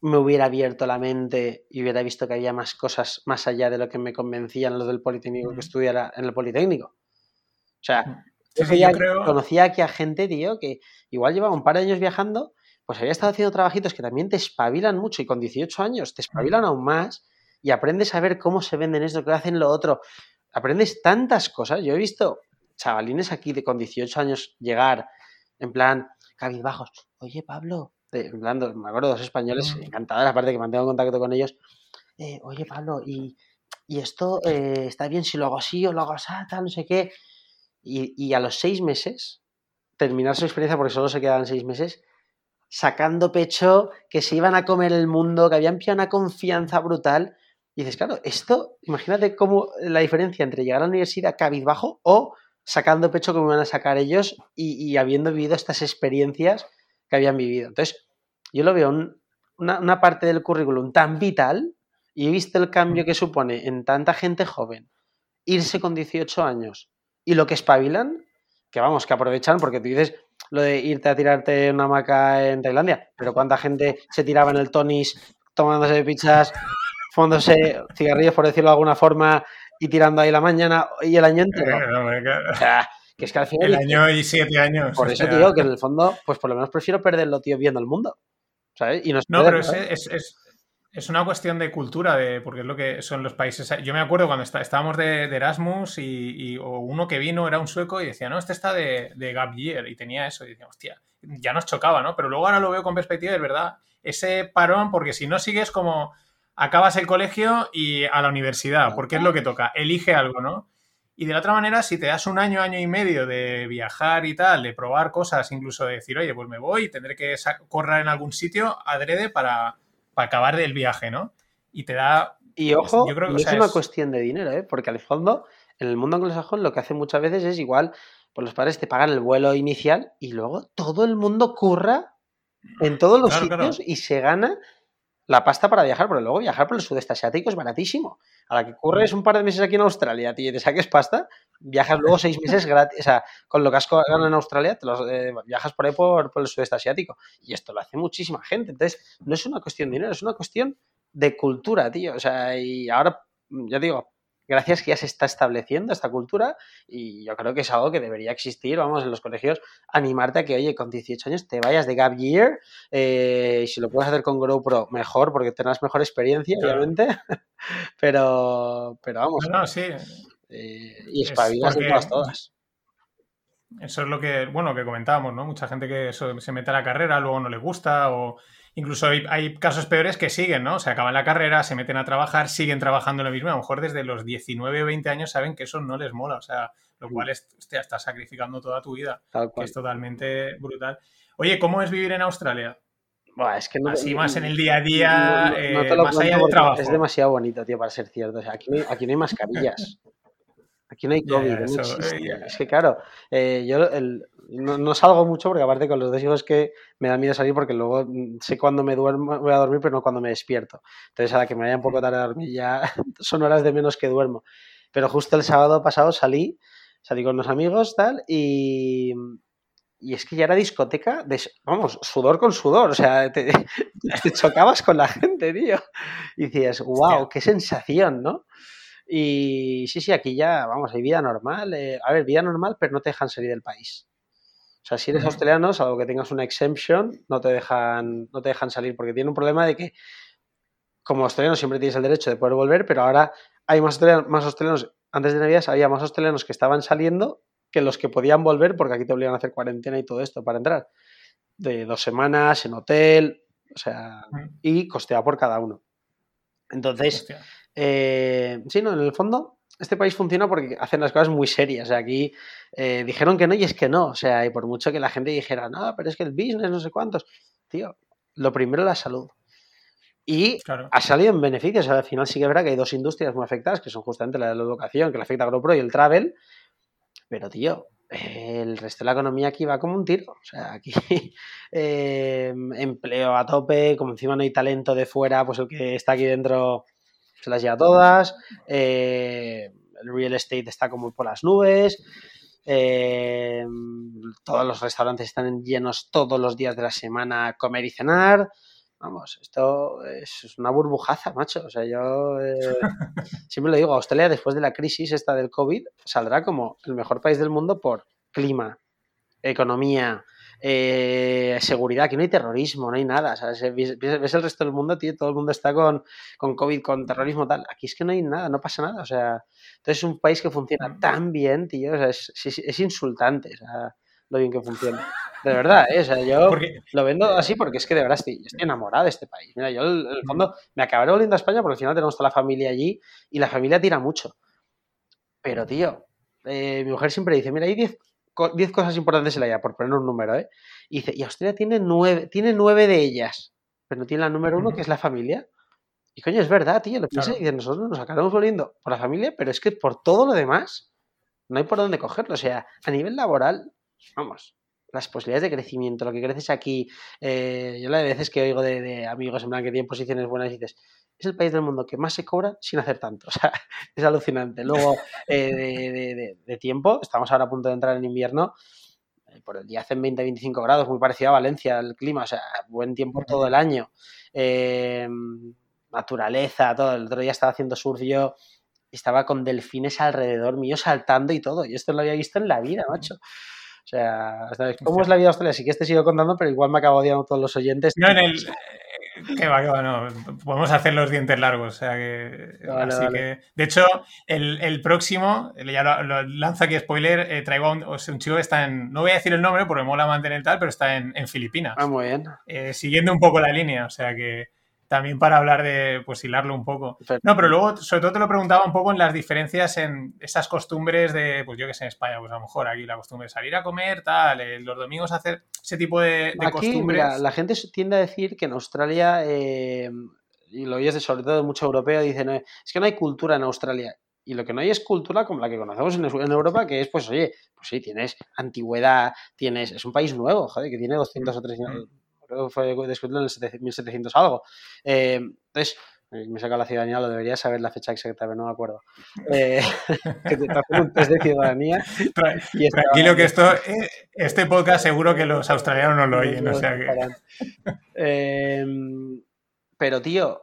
me hubiera abierto la mente y hubiera visto que había más cosas más allá de lo que me convencían los del Politécnico que estudiara en el Politécnico. O sea, yo, conocía aquí a gente, tío, que igual llevaba un par de años viajando, pues había estado haciendo trabajitos que también te espabilan mucho y con 18 años te espabilan aún más y aprendes a ver cómo se venden esto, qué hacen lo otro. Aprendes tantas cosas. Yo he visto chavalines aquí de con 18 años llegar en plan, cabizbajos, oye Pablo, en plan, me acuerdo dos españoles encantados, aparte que mantengo contacto con ellos, eh, oye Pablo, y, esto eh, está bien si lo hago así o lo hago así, tal, no sé qué. Y, a los seis meses, terminar su experiencia, porque solo se quedaban seis meses, sacando pecho, que se iban a comer el mundo, que habían pillado una confianza brutal. Y dices, claro, esto, imagínate cómo la diferencia entre llegar a la universidad cabizbajo o sacando pecho como van a sacar ellos y, habiendo vivido estas experiencias que habían vivido. Entonces, yo lo veo una, parte del currículum tan vital y he visto el cambio que supone en tanta gente joven irse con 18 años y lo que espabilan, que vamos, que aprovechan, porque tú dices lo de irte a tirarte una hamaca en Tailandia, pero cuánta gente se tiraba en el tonis tomándose pizzas, fumándose cigarrillos, por decirlo de alguna forma, y tirando ahí la mañana y el año entero. que es que al final. El año y siete años. Por eso, tío, que en el fondo, pues por lo menos prefiero perderlo, tío, viendo el mundo. ¿Sabes? Y no, pero es, es, una cuestión de cultura, de, porque es lo que son los países. Yo me acuerdo cuando estábamos de, Erasmus y, uno que vino era un sueco y decía, no, este está de, de Gap Year y tenía eso. Y decía, hostia, ya nos chocaba, ¿no? Pero luego ahora lo veo con perspectiva, es verdad. Ese parón, porque si no sigues como acabas el colegio y a la universidad, porque es lo que toca, elige algo, ¿no? Y de la otra manera, si te das un año, año y medio de viajar y tal, de probar cosas, incluso de decir, oye, pues me voy y tendré que correr en algún sitio adrede para, para acabar el viaje, ¿no? Y te da... Y ojo, no es una cuestión de dinero, ¿eh? Porque al fondo, en el mundo anglosajón lo que hace muchas veces es igual, pues los padres te pagan el vuelo inicial y luego todo el mundo curra en todos los sitios y se gana la pasta para viajar, pero luego viajar por el sudeste asiático es baratísimo. A la que curres un par de meses aquí en Australia, tío, y te saques pasta, viajas luego seis meses gratis, o sea, con lo que has ganado en Australia, te los, eh, viajas por ahí por, el sudeste asiático. Y esto lo hace muchísima gente. Entonces, no es una cuestión de dinero, es una cuestión de cultura, tío. O sea, y ahora, ya digo, gracias que ya se está estableciendo esta cultura y yo creo que es algo que debería existir, vamos, en los colegios, animarte a que, oye, con 18 años te vayas de Gap Year eh, y si lo puedes hacer con GoPro, mejor, porque tendrás mejor experiencia, obviamente, pero, pero vamos. No, sí. Eh, y espabilas de todas, todas. Eso es lo que, bueno, que comentábamos, ¿no? Mucha gente que se mete a la carrera, luego no le gusta o Incluso hay, casos peores que siguen, ¿no? Se acaban la carrera, se meten a trabajar, siguen trabajando lo mismo. A lo mejor desde los 19 o 20 años saben que eso no les mola. O sea, lo cual es, hostia, estás sacrificando toda tu vida. Que es totalmente brutal. Oye, ¿cómo es vivir en Australia? es que no, Así más en el día a día, eh, más allá del trabajo. Es demasiado bonito, tío, para ser cierto. O sea, aquí no hay, aquí no hay mascarillas. Aquí no hay COVID, eh, Es que claro, eh, yo no, salgo mucho porque aparte con los dos hijos que me da miedo salir porque luego mm, sé cuándo me duermo, voy a dormir, pero no cuando me despierto. Entonces a la que me vaya un poco tarde a dormir ya son horas de menos que duermo. Pero justo el sábado pasado salí, salí con unos amigos tal y, y es que ya era discoteca, de, vamos, sudor con sudor, o sea, te, chocabas con la gente, tío. Y decías, wow, qué sensación, ¿no? Y sí, sí, aquí ya, vamos, hay vida normal. Eh, a ver, vida normal, pero no te dejan salir del país. O sea, si eres australiano, salvo que tengas una exemption, no te dejan, no te dejan salir, porque tiene un problema de que como australiano siempre tienes el derecho de poder volver, pero ahora hay más australianos, más australianos antes de Navidad había más australianos que estaban saliendo que los que podían volver, porque aquí te obligan a hacer cuarentena y todo esto para entrar. De dos semanas, en hotel, o sea, y costeado por cada uno. Entonces, eh, sí, no, en el fondo, este país funciona porque hacen las cosas muy serias. aquí eh, dijeron que no y es que no. O sea, y por mucho que la gente dijera, no, pero es que el business, no sé cuántos. Tío, lo primero la salud. Y ha salido en beneficios. al final sí que verá que hay dos industrias muy afectadas, que son justamente la de la educación, que le afecta a GoPro y el travel. Pero, tío, el resto de la economía aquí va como un tiro. O sea, aquí em, empleo a tope, como encima no hay talento de fuera, pues el que está aquí dentro se las lleva todas. Eh, el real estate está como por las nubes. Em, todos los restaurantes están llenos todos los días de la semana a comer y cenar. Vamos, esto es una burbujaza, macho. O sea, yo eh, siempre lo digo, Australia después de la crisis esta del COVID saldrá como el mejor país del mundo por clima, economía, eh, seguridad, que no hay terrorismo, no hay nada. O sea, ves, el resto del mundo, tío, todo el mundo está con, con COVID, con terrorismo, tal. Aquí es que no hay nada, no pasa nada. O sea, entonces es un país que funciona tan bien, tío. O sea, es, es insultante. O sea, lo bien que funciona. De verdad, ¿eh? o sea, yo lo vendo así porque es que de verdad estoy, estoy enamorado de este país. Mira, yo en el fondo me acabaré volviendo a España porque al final tenemos toda la familia allí y la familia tira mucho. Pero, tío, eh, mi mujer siempre dice, mira, hay 10 cosas importantes en la vida, por poner un número, ¿eh? Y dice, y Australia tiene nueve, tiene nueve de ellas, pero no tiene la número uno, que es la familia. Y coño, es verdad, tío, lo piensa y nosotros nos acabamos volviendo por la familia, pero es que por todo lo demás no hay por dónde cogerlo. O sea, a nivel laboral, vamos, las posibilidades de crecimiento, lo que creces aquí. Eh, yo la de veces que oigo de, amigos en plan que tienen posiciones buenas y dices, es el país del mundo que más se cobra sin hacer tanto. O sea, es alucinante. Luego, eh, de, tiempo, estamos ahora a punto de entrar en invierno. Eh, por el día hacen 20-25 grados, muy parecido a Valencia el clima, o sea, buen tiempo todo el año. naturaleza, todo. El otro día estaba haciendo surf yo estaba con delfines alrededor mío saltando y todo. Y esto lo había visto en la vida, macho. O sea, ¿cómo es la vida australiana? Sí que este sigo contando, pero igual me acabo odiando todos los oyentes. No, en el... Que va, que va, no. Podemos hacer los dientes largos. O sea que. así que. De hecho, el, el próximo, ya lo, lanzo aquí spoiler, eh, traigo un, un, chico que está en. No voy a decir el nombre porque mola mantener tal, pero está en, en Filipinas. Ah, muy bien. Eh, siguiendo un poco la línea. O sea que también para hablar de, pues hilarlo un poco. No, pero luego, sobre todo te lo preguntaba un poco en las diferencias en esas costumbres de, pues yo que sé, en España, pues a lo mejor aquí la costumbre es salir a comer, tal, eh, los domingos hacer ese tipo de, de aquí, costumbres. la gente tiende a decir que en Australia, eh, y lo oyes sobre todo de mucho europeo, dicen, es que no hay cultura en Australia. Y lo que no hay es cultura como la que conocemos en, Europa, que es, pues, oye, pues sí, tienes antigüedad, tienes, es un país nuevo, joder, que tiene 200 o 300, mm creo que fue descubierto en el 1700 algo. Eh, entonces, eh, me saca la ciudadanía, lo debería saber la fecha exacta, pero no me acuerdo. Eh, que te un test de ciudadanía. Y Tranquilo que esto, este podcast seguro que los australianos no lo oyen, o sea pero, tío,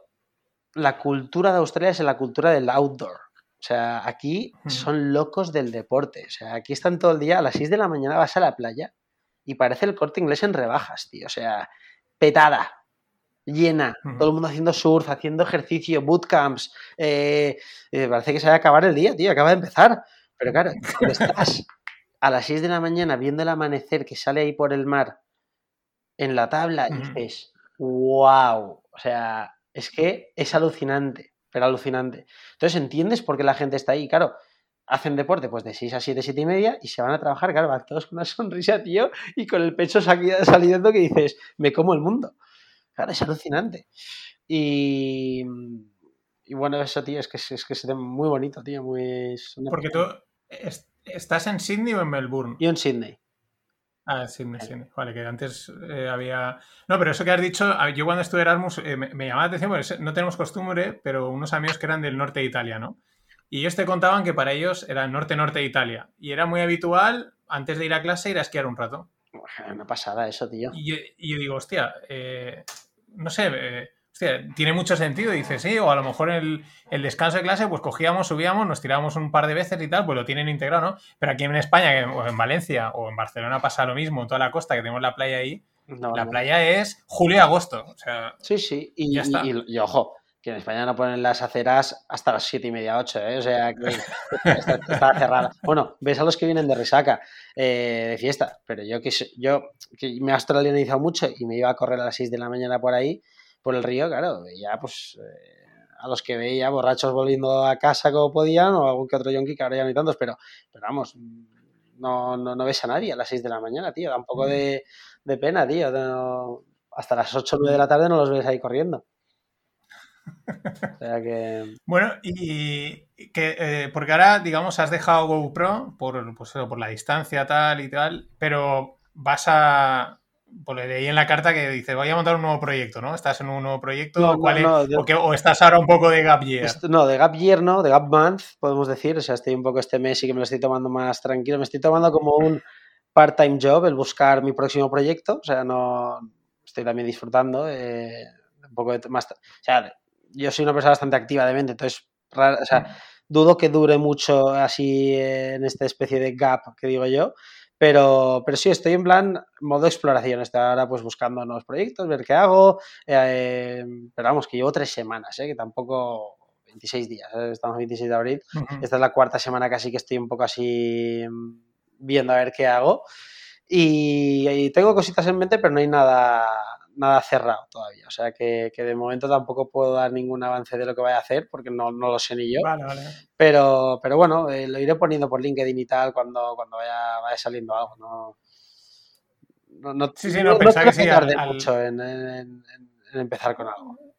la cultura de Australia es la cultura del outdoor. O sea, aquí son locos del deporte. O sea, aquí están todo el día, a las 6 de la mañana vas a la playa y parece el corte inglés en rebajas, tío. O sea, petada, llena, todo el mundo haciendo surf, haciendo ejercicio, bootcamps. Eh, eh, parece que se va a acabar el día, tío, acaba de empezar. Pero claro, estás a las 6 de la mañana viendo el amanecer que sale ahí por el mar en la tabla y dices, wow. O sea, es que es alucinante, pero alucinante. Entonces entiendes por qué la gente está ahí. Claro, hacen deporte pues de 6 a 7, 7 y media y se van a trabajar, claro, van todos con una sonrisa, tío, y con el pecho saliendo que dices, me como el mundo. Claro, es alucinante. Y, y bueno, eso, tío, es que es, que es muy bonito, tío, muy... Porque tú estás en Sydney o en Melbourne. Yo en Sydney. Ah, Sydney, Sydney. Vale, que antes eh, había... No, pero eso que has dicho, yo cuando estuve Erasmus eh, me, me, llamaba la atención, porque no tenemos costumbre, pero unos amigos que eran del norte de Italia, ¿no? Y ellos te contaban que para ellos era norte-norte de Italia. Y era muy habitual, antes de ir a clase, ir a esquiar un rato. Una pasada eso, tío. Y yo, digo, hostia, eh, no sé, eh, hostia, tiene mucho sentido. Dice, sí, o a lo mejor el, el, descanso de clase, pues cogíamos, subíamos, nos tirábamos un par de veces y tal, pues lo tienen integrado, ¿no? Pero aquí en España, o en Valencia, o en Barcelona pasa lo mismo, en toda la costa, que tenemos la playa ahí, la playa es julio y agosto. O sea, sí, sí, y, y, ojo, que en España no ponen las aceras hasta las siete y media, ocho, ¿eh? o sea, que está, cerrada. Bueno, ves a los que vienen de resaca, eh, de fiesta, pero yo que yo que me he australianizado mucho y me iba a correr a las 6 de la mañana por ahí, por el río, claro, ya pues eh, a los que veía borrachos volviendo a casa como podían o algún que otro yonki que ahora ya no hay tantos, pero, pero vamos, no, no, no, ves a nadie a las 6 de la mañana, tío. Da un poco de, pena, tío. hasta las 8 o 9 de la tarde no los ves ahí corriendo. O sea que... Bueno, y que, eh, porque ahora, digamos, has dejado GoPro por, pues, por la distancia tal y tal, pero vas a, pues le leí en la carta que dice, voy a montar un nuevo proyecto, ¿no? ¿Estás en un nuevo proyecto? o, estás ahora un poco de gap year? no, de gap year no, de gap month, podemos decir. O sea, estoy un poco este mes y que me lo estoy tomando más tranquilo. Me estoy tomando como un part-time job el buscar mi próximo proyecto. O sea, no estoy también disfrutando eh, un poco más... O sea, yo soy una persona bastante activa de mente, entonces, o sea, dudo que dure mucho así en esta especie de gap que digo yo. Pero, pero sí, estoy en plan modo exploración. Estoy ahora pues buscando nuevos proyectos, ver qué hago. Eh, pero vamos, que llevo tres semanas, ¿eh? que tampoco 26 días. ¿eh? Estamos 26 de abril. Esta es la cuarta semana casi que estoy un poco así mm, viendo a ver qué hago. y, tengo cositas en mente, pero no hay nada, nada cerrado todavía. O sea que, de momento tampoco puedo dar ningún avance de lo que vaya a hacer porque no, lo sé ni yo. Vale, vale. Pero, pero bueno, eh, lo iré poniendo por LinkedIn y tal cuando, cuando vaya, vaya saliendo algo. No, no, no, sí, sí, no, pensaba que sí. mucho en, en, empezar con algo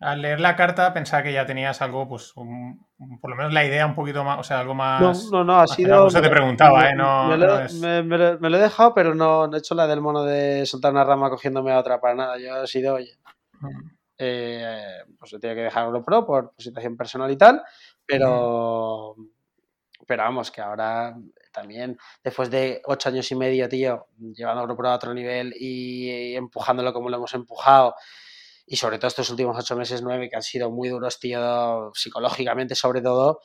al leer la carta pensaba que ya tenías algo, pues, por lo menos la idea un poquito más, o sea, algo más. No, no, no ha sido. Eso te preguntaba, ¿eh? No, me, lo, me, lo, he dejado, pero no, he hecho la del mono de soltar una rama cogiéndome a otra para nada. Yo he sido, oye. Eh, pues he tenido que dejarlo pro por, situación personal y tal, pero. Pero vamos, que ahora también, después de ocho años y medio, tío, llevando a Pro a otro nivel y empujándolo como lo hemos empujado y sobre todo estos últimos ocho meses, nueve, que han sido muy duros, tío, psicológicamente sobre todo,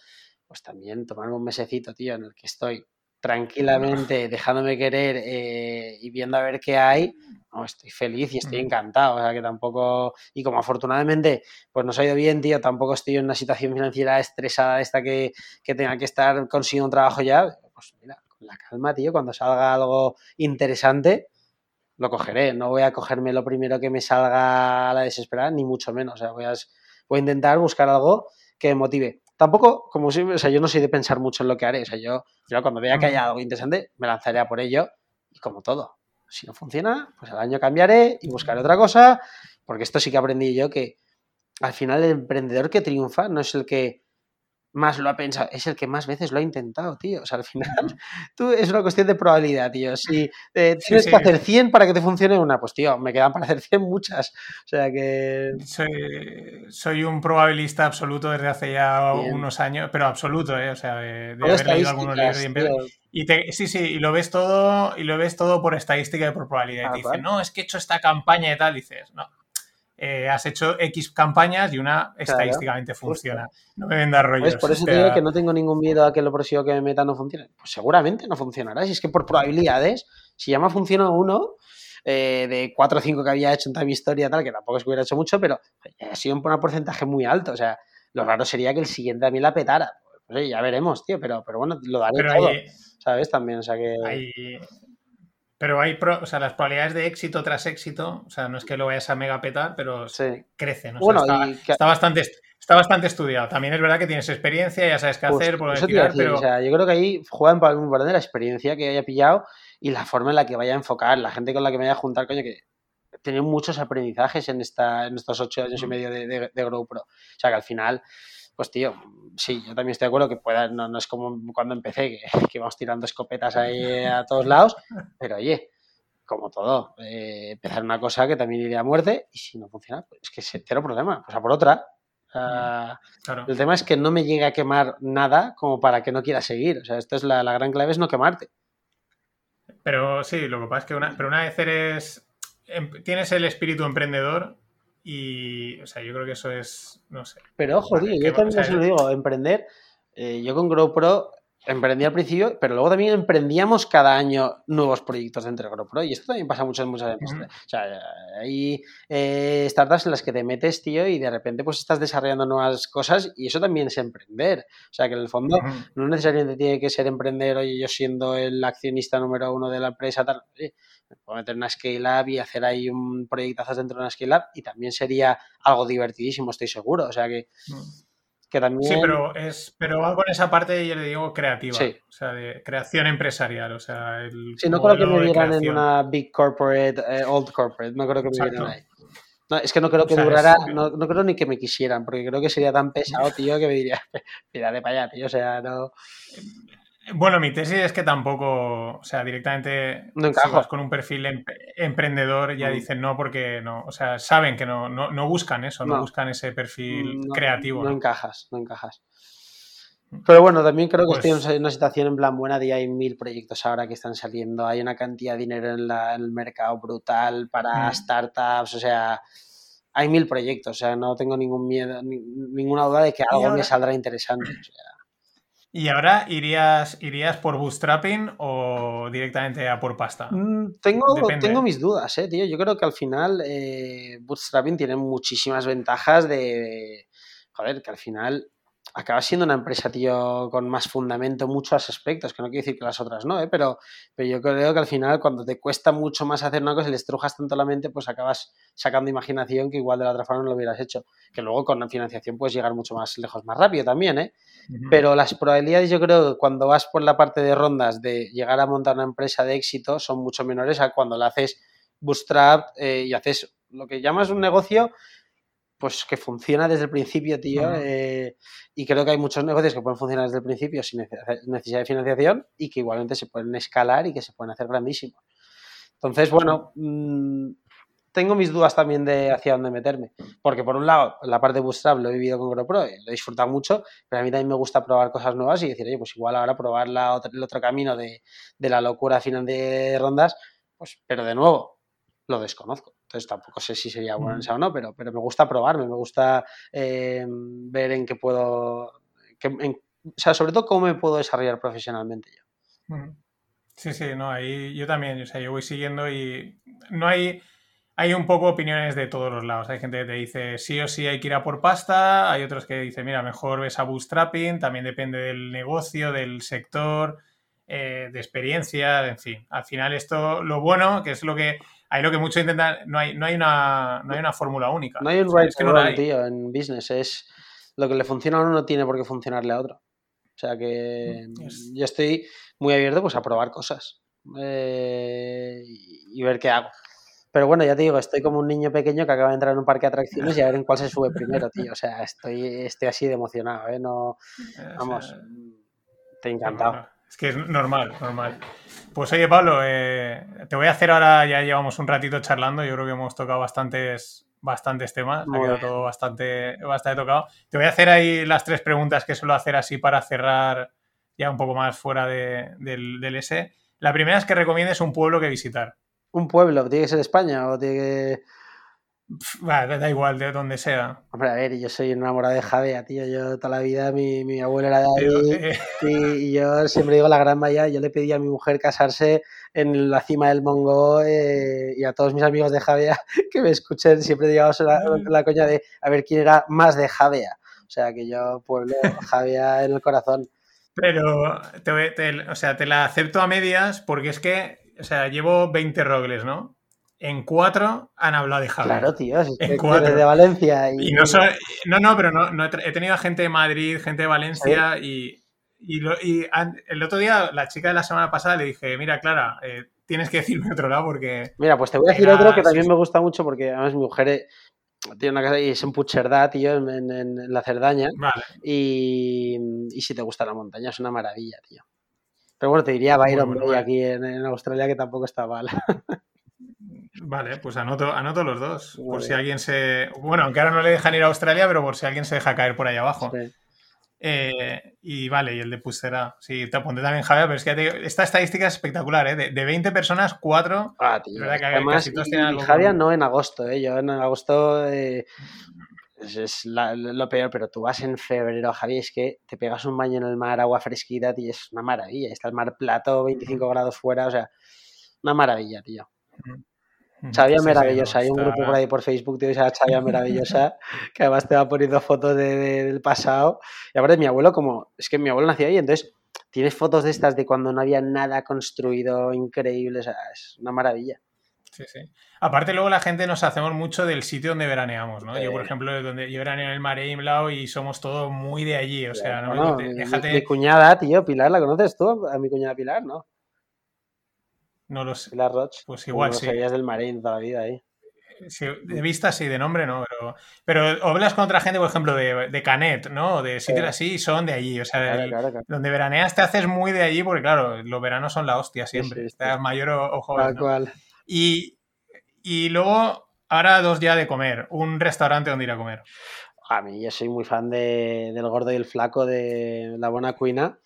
pues también tomarme un mesecito, tío, en el que estoy tranquilamente dejándome querer eh, y viendo a ver qué hay, no, estoy feliz y estoy encantado, o sea que tampoco, y como afortunadamente pues nos ha ido bien, tío, tampoco estoy en una situación financiera estresada esta que, que tenga que estar consiguiendo un trabajo ya, pues mira, con la calma, tío, cuando salga algo interesante, lo cogeré. No voy a cogerme lo primero que me salga a la desesperada, ni mucho menos. O sea, voy a, voy a intentar buscar algo que me motive. Tampoco, como o sea, yo no soy de pensar mucho en lo que haré. O sea, yo, yo cuando vea que haya algo interesante, me lanzaré a por ello. Y como todo, si no funciona, pues al año cambiaré y buscaré otra cosa. Porque esto sí que aprendí yo que al final el emprendedor que triunfa no es el que más lo ha pensado, es el que más veces lo ha intentado, tío. O sea, al final, tú es una cuestión de probabilidad, tío. Si eh, tienes que hacer 100 para que te funcione una, pues tío, me quedan para hacer 100 muchas. O sea que. Soy, un probabilista absoluto desde hace ya unos años, pero absoluto, ¿eh? O sea, de, haber leído algunos libros y, y sí, sí, y lo ves todo, y lo ves todo por estadística y por probabilidad. y te dicen, no, es que he hecho esta campaña y tal, dices, no, eh, has hecho X campañas y una estadísticamente funciona. No me vendas rollos. por eso te digo que no tengo ningún miedo a que lo próximo que me meta no funcione. Pues seguramente no funcionará. Si es que por probabilidades, si ya me ha funcionado uno, eh, de 4 o 5 que había hecho en toda mi historia, tal, que tampoco es que hubiera hecho mucho, pero ha sido un porcentaje muy alto. O sea, lo raro sería que el siguiente también la petara. Pues, ya veremos, tío, pero, pero bueno, lo daré todo. ¿Sabes? También, o sea que. Pero hay, o sea, las probabilidades de éxito tras éxito, o sea, no es que lo vayas a mega petar, pero crecen. bueno, está, bastante, está bastante estudiado. También es verdad que tienes experiencia, ya sabes qué pues hacer, por tirar, pero... O sea, yo creo que ahí juegan para de la experiencia que haya pillado y la forma en la que vaya a enfocar, la gente con la que me vaya a juntar, coño, que he tenido muchos aprendizajes en, esta, en estos ocho años y medio de, de, de GrowPro. O sea, que al final pues tío, sí, yo también estoy de acuerdo que pueda, no, es como cuando empecé, que, vamos tirando escopetas ahí a todos lados, pero oye, como todo, eh, empezar una cosa que también iría a muerte y si no funciona, pues es que es cero problema, pues a por otra. El tema es que no me llegue a quemar nada como para que no quiera seguir. O sea, esto es la, la gran clave, es no quemarte. Pero sí, lo que pasa es que una, pero una vez eres, em, tienes el espíritu emprendedor y, o sea, yo creo que eso es, no sé. Pero ojo, tío, yo también se lo digo, emprender, eh, yo con GrowPro emprendí al principio, pero luego también emprendíamos cada año nuevos proyectos dentro de GrowPro y esto también pasa mucho en muchas empresas. O sea, hay eh, startups en las que te metes, tío, y de repente pues estás desarrollando nuevas cosas y eso también es emprender. O sea, que en el fondo no necesariamente tiene que ser emprender, oye, yo siendo el accionista número uno de la empresa, tal, me puedo meter una scale up y hacer ahí un proyectazo dentro de una scale up y también sería algo divertidísimo, estoy seguro. O sea que... Sí, pero, es, pero va con esa parte, yo le digo, creativa. O sea, de creación empresarial. O sea, el sí, no creo que me dieran en una big corporate, eh, old corporate. No creo que me dieran ahí. No, es que no creo que durara, no, no, creo ni que me quisieran, porque creo que sería tan pesado, tío, que me diría, mira de para allá, tío, o sea, no... Bueno, mi tesis es que tampoco, o sea, directamente no si vas con un perfil em, emprendedor ya mm. dicen no porque no, o sea, saben que no, no, buscan eso, no, buscan ese perfil creativo. No, encajas, no encajas. Mm. Pero bueno, también creo que estoy pues en una situación en plan buena y hay mil proyectos ahora que están saliendo, hay una cantidad de dinero en, el mercado brutal para mm. startups, o sea, hay mil proyectos, o sea, no tengo ningún miedo, ninguna duda de que algo me saldrá interesante. O sea. ¿Y ahora irías, irías por bootstrapping o directamente a por pasta? Mm, tengo, tengo mis dudas, ¿eh, tío. Yo creo que al final eh, bootstrapping tiene muchísimas ventajas de, Joder, que al final acaba siendo una empresa, tío, con más fundamento en muchos aspectos, que no quiere decir que las otras no, ¿eh? pero, pero yo creo que al final cuando te cuesta mucho más hacer una cosa y le estrujas tanto la mente, pues acabas sacando imaginación que igual de la otra forma no lo hubieras hecho. Que luego con la financiación puedes llegar mucho más lejos, más rápido también, ¿eh? Pero las probabilidades yo creo que cuando vas por la parte de rondas de llegar a montar una empresa de éxito son mucho menores a cuando la haces bootstrap eh, y haces lo que llamas un negocio pues que funciona desde el principio, tío. Eh, y creo que hay muchos negocios que pueden funcionar desde el principio sin necesidad de financiación y que igualmente se pueden escalar y que se pueden hacer grandísimos. Entonces, bueno, mm, tengo mis dudas también de hacia dónde meterme. Porque por un lado, la parte de Bootstrap lo he vivido con GoPro lo he disfrutado mucho, pero a mí también me gusta probar cosas nuevas y decir, oye, pues igual ahora probar la el otro camino de, de la locura final de rondas, pues, pero de nuevo, lo desconozco. Entonces tampoco sé si sería bueno o no, pero, pero me gusta probarme, me gusta eh, ver en qué puedo, o sea, sobre todo cómo me puedo desarrollar profesionalmente yo. Sí, sí, no, ahí yo también, o sea, yo voy siguiendo y no hay, hay un poco opiniones de todos los lados. Hay gente que te dice sí o sí hay que ir a por pasta, hay otros que dicen, mira, mejor ves a bootstrapping, también depende del negocio, del sector, eh, de experiencia, en fin. Al final esto, lo bueno, que es lo que hay lo que muchos intentan, no hay, no hay una, no hay una fórmula única. No hay un right que no tío, en business. Es lo que le funciona a uno no tiene por qué funcionarle a otro. O sea que mm, yo estoy muy abierto pues a probar cosas eh, y ver qué hago. Pero bueno, ya te digo, estoy como un niño pequeño que acaba de entrar en un parque de atracciones y a ver en cuál se sube primero, tío. O sea, estoy, estoy así de emocionado, ¿eh? No, vamos, te he encantado. Es que es normal, normal. Pues oye, Pablo, eh, te voy a hacer ahora, ya llevamos un ratito charlando, yo creo que hemos tocado bastantes, bastantes temas, ha quedado todo bastante, bastante tocado. Te voy a hacer ahí las tres preguntas que suelo hacer así para cerrar ya un poco más fuera del, del S. La primera es que recomiendes un pueblo que visitar. ¿Un pueblo? ¿Tiene que ser España o tiene que...? Da igual, de donde sea. Hombre, a ver, yo soy enamorado de Javea, tío. Yo toda la vida, mi, mi abuelo era de ahí. Eh, y, yo siempre digo la gran maya. Yo le pedí a mi mujer casarse en la cima del Mongo eh, y a todos mis amigos de Javea que me escuchen. Siempre digamos la, la coña de a ver quién era más de Javea. O sea, que yo, pueblo, Javea en el corazón. Pero, te, o sea, te la acepto a medias porque es que, o sea, llevo 20 rogles, ¿no? En cuatro han hablado de Javi. Claro, tío, si en cuatro. de Valencia. Y... no, no, no, pero no, he, tenido gente de Madrid, gente de Valencia y, el otro día, la chica de la semana pasada le dije, mira, Clara, eh, tienes que decirme otro lado porque... Mira, pues te voy a decir otro que también me gusta mucho porque además mi mujer eh, tiene una casa y es en Pucherdá, tío, en, la Cerdaña. Vale. Y, si te gusta la montaña, es una maravilla, tío. Pero bueno, te diría Byron bueno, aquí en, en Australia que tampoco está mal. Vale, pues anoto, anoto los dos. Por si alguien se. Bueno, aunque ahora no le dejan ir a Australia, pero por si alguien se deja caer por ahí abajo. Eh, y vale, y el de Pustera. Sí, te apunté también, Javier, pero es que esta estadística es espectacular, ¿eh? De, 20 personas, 4. Ah, tío. Que Además, y, Javier no en agosto, ¿eh? Yo en agosto eh, es, lo peor, pero tú vas en febrero, Javier, es que te pegas un baño en el mar, agua fresquita, y es una maravilla. Está el mar plato, 25 grados fuera, o sea, una maravilla, tío. Chavia Maravillosa, hay un grupo por ahí por Facebook, que se Chavia Maravillosa, que además te va poniendo fotos del pasado. Y aparte, mi abuelo, como, es que mi abuelo nació ahí, entonces tienes fotos de estas de cuando no había nada construido increíble, o sea, es una maravilla. Sí, sí. Aparte, luego la gente nos hacemos mucho del sitio donde veraneamos, ¿no? Yo, por ejemplo, donde yo veraneo en el Mare Imlau y somos todos muy de allí, o sea, no, déjate... mi, cuñada, tío, Pilar, ¿la conoces tú? A mi cuñada Pilar, ¿no? No lo sé. Pilar Roch. Pues igual, sí. Sabías del Marín toda la vida ahí. de vista sí, de nombre no, pero, pero hablas con otra gente, por ejemplo, de, Canet, ¿no? De sitios así, son de allí. O sea, donde veraneas te haces muy de allí porque, claro, los veranos son la hostia siempre. Estás mayor o, joven. cual. Y, y luego, ahora dos ya de comer. Un restaurante donde ir a comer. A mí yo soy muy fan de, del gordo y el flaco de La Buena Cuina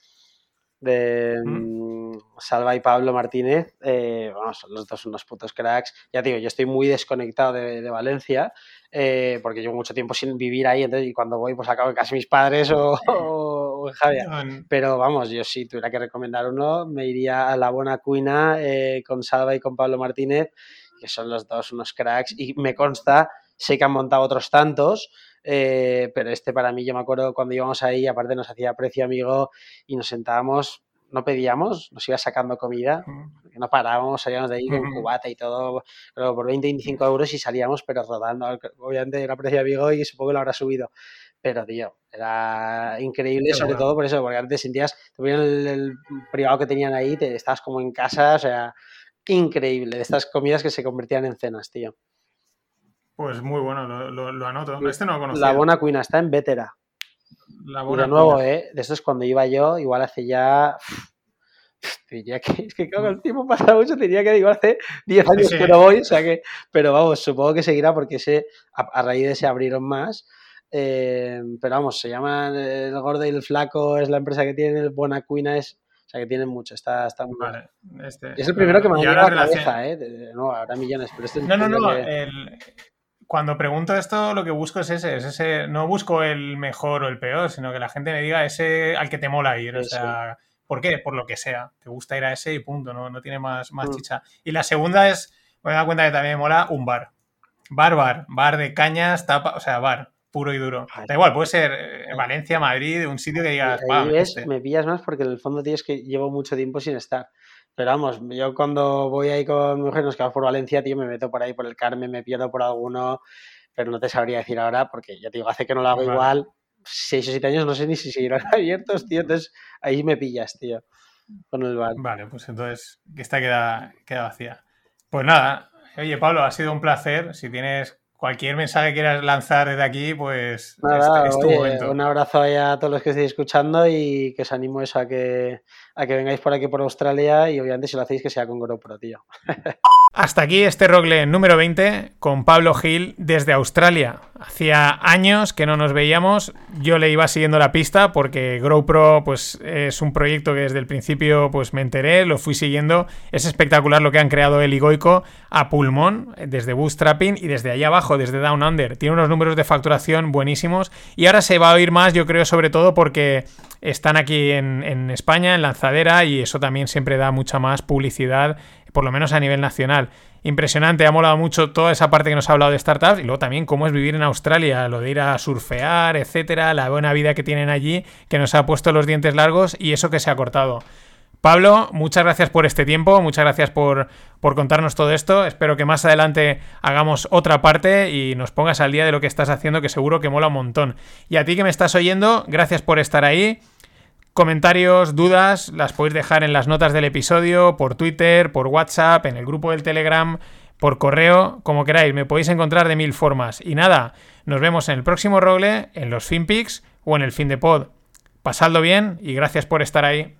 de mm, Salva y Pablo Martínez, eh, vamos, son los dos unos putos cracks. Ya digo, yo estoy muy desconectado de, Valencia, eh, porque llevo mucho tiempo sin vivir ahí, entonces y cuando voy pues acabo en casa mis padres o, Javier. Pero vamos, yo si tuviera que recomendar uno, me iría a La Buena Cuina eh, con Salva y con Pablo Martínez, que son los dos unos cracks, y me consta, sé que han montado otros tantos, eh, pero este para mí, yo me acuerdo cuando íbamos ahí, aparte nos hacía precio amigo y nos sentábamos, no pedíamos, nos iba sacando comida, no parábamos, salíamos de ahí con cubata y todo, pero por 20, 25 euros y salíamos, pero rodando, obviamente era precio amigo y supongo que lo habrá subido. Pero, tío, era increíble, sobre todo por eso, porque antes sentías, el, el, privado que tenían ahí, te estabas como en casa, o sea, increíble, de estas comidas que se convertían en cenas, tío. Pues muy bueno, lo, anoto. Este no lo conocía. La Bona Cuina está en Vétera. De nuevo, ¿eh? De eso es cuando iba yo, igual hace ya... diría que es que claro, el tiempo pasa mucho, diría que igual hace 10 años que no voy, o sea que, pero vamos, supongo que seguirá porque ese, a, raíz de ese abrieron más. Eh, pero vamos, se llama el gordo y el flaco, es la empresa que tiene, el Bona Cuina es, o sea que tienen mucho, está, está muy vale, este, Es el primero que me ha llegado a la cabeza, ¿eh? no, habrá millones, pero este No, no, no, el, cuando pregunto esto, lo que busco es ese, es ese, no busco el mejor o el peor, sino que la gente me diga ese al que te mola ir. O sea, ¿por qué? Por lo que sea. Te gusta ir a ese y punto, no, no tiene más, más mm. chicha. Y la segunda es, me he dado cuenta que también me mola un bar. Bar, bar, bar de cañas, tapa, o sea, bar, puro y duro. Da igual, puede ser eh, Valencia, Madrid, un sitio que digas, este". Me pillas más porque en el fondo tienes que llevo mucho tiempo sin estar. Pero vamos, yo cuando voy ahí con mi mujer, nos quedamos por Valencia, tío, me meto por ahí por el Carmen, me pierdo por alguno, pero no te sabría decir ahora porque ya te digo, hace que no lo hago igual, seis o siete años, no sé ni si seguirán abiertos, tío, entonces ahí me pillas, tío, con el bar. Vale, pues entonces esta queda, queda vacía. Pues nada, oye Pablo, ha sido un placer. Si tienes cualquier mensaje que quieras lanzar desde aquí, pues Nada, es, tu momento. Un abrazo a todos los que estéis escuchando y que os animo eso a que, a que vengáis por aquí por Australia y obviamente si lo hacéis que sea con GoPro, tío. Hasta aquí este Rogle número 20 con Pablo Gil desde Australia. Hacía años que no nos veíamos, yo le iba siguiendo la pista porque GoPro pues, es un proyecto que desde el principio pues, me enteré, lo fui siguiendo. Es espectacular lo que han creado el Igoico a pulmón, desde bootstrapping y desde ahí abajo, desde Down Under. Tiene unos números de facturación buenísimos y ahora se va a oír más, yo creo, sobre todo porque están aquí en España, en Lanzadera, y eso también siempre da mucha más publicidad por lo menos a nivel nacional. Impresionante, ha molado mucho toda esa parte que nos ha hablado de startups y luego también cómo es vivir en Australia, lo de ir a surfear, etcétera, la buena vida que tienen allí, que nos ha puesto los dientes largos y eso que se ha cortado. Pablo, muchas gracias por este tiempo, muchas gracias por, por, contarnos todo esto. Espero que más adelante hagamos otra parte y nos pongas al día de lo que estás haciendo, que seguro que mola un montón. Y a ti que me estás oyendo, gracias por estar ahí. Comentarios, dudas, las podéis dejar en las notas del episodio, por Twitter, por WhatsApp, en el grupo del Telegram, por correo, como queráis, me podéis encontrar de mil formas. Y nada, nos vemos en el próximo Rogle, en los FinPix o en el fin de pod. Pasadlo bien y gracias por estar ahí.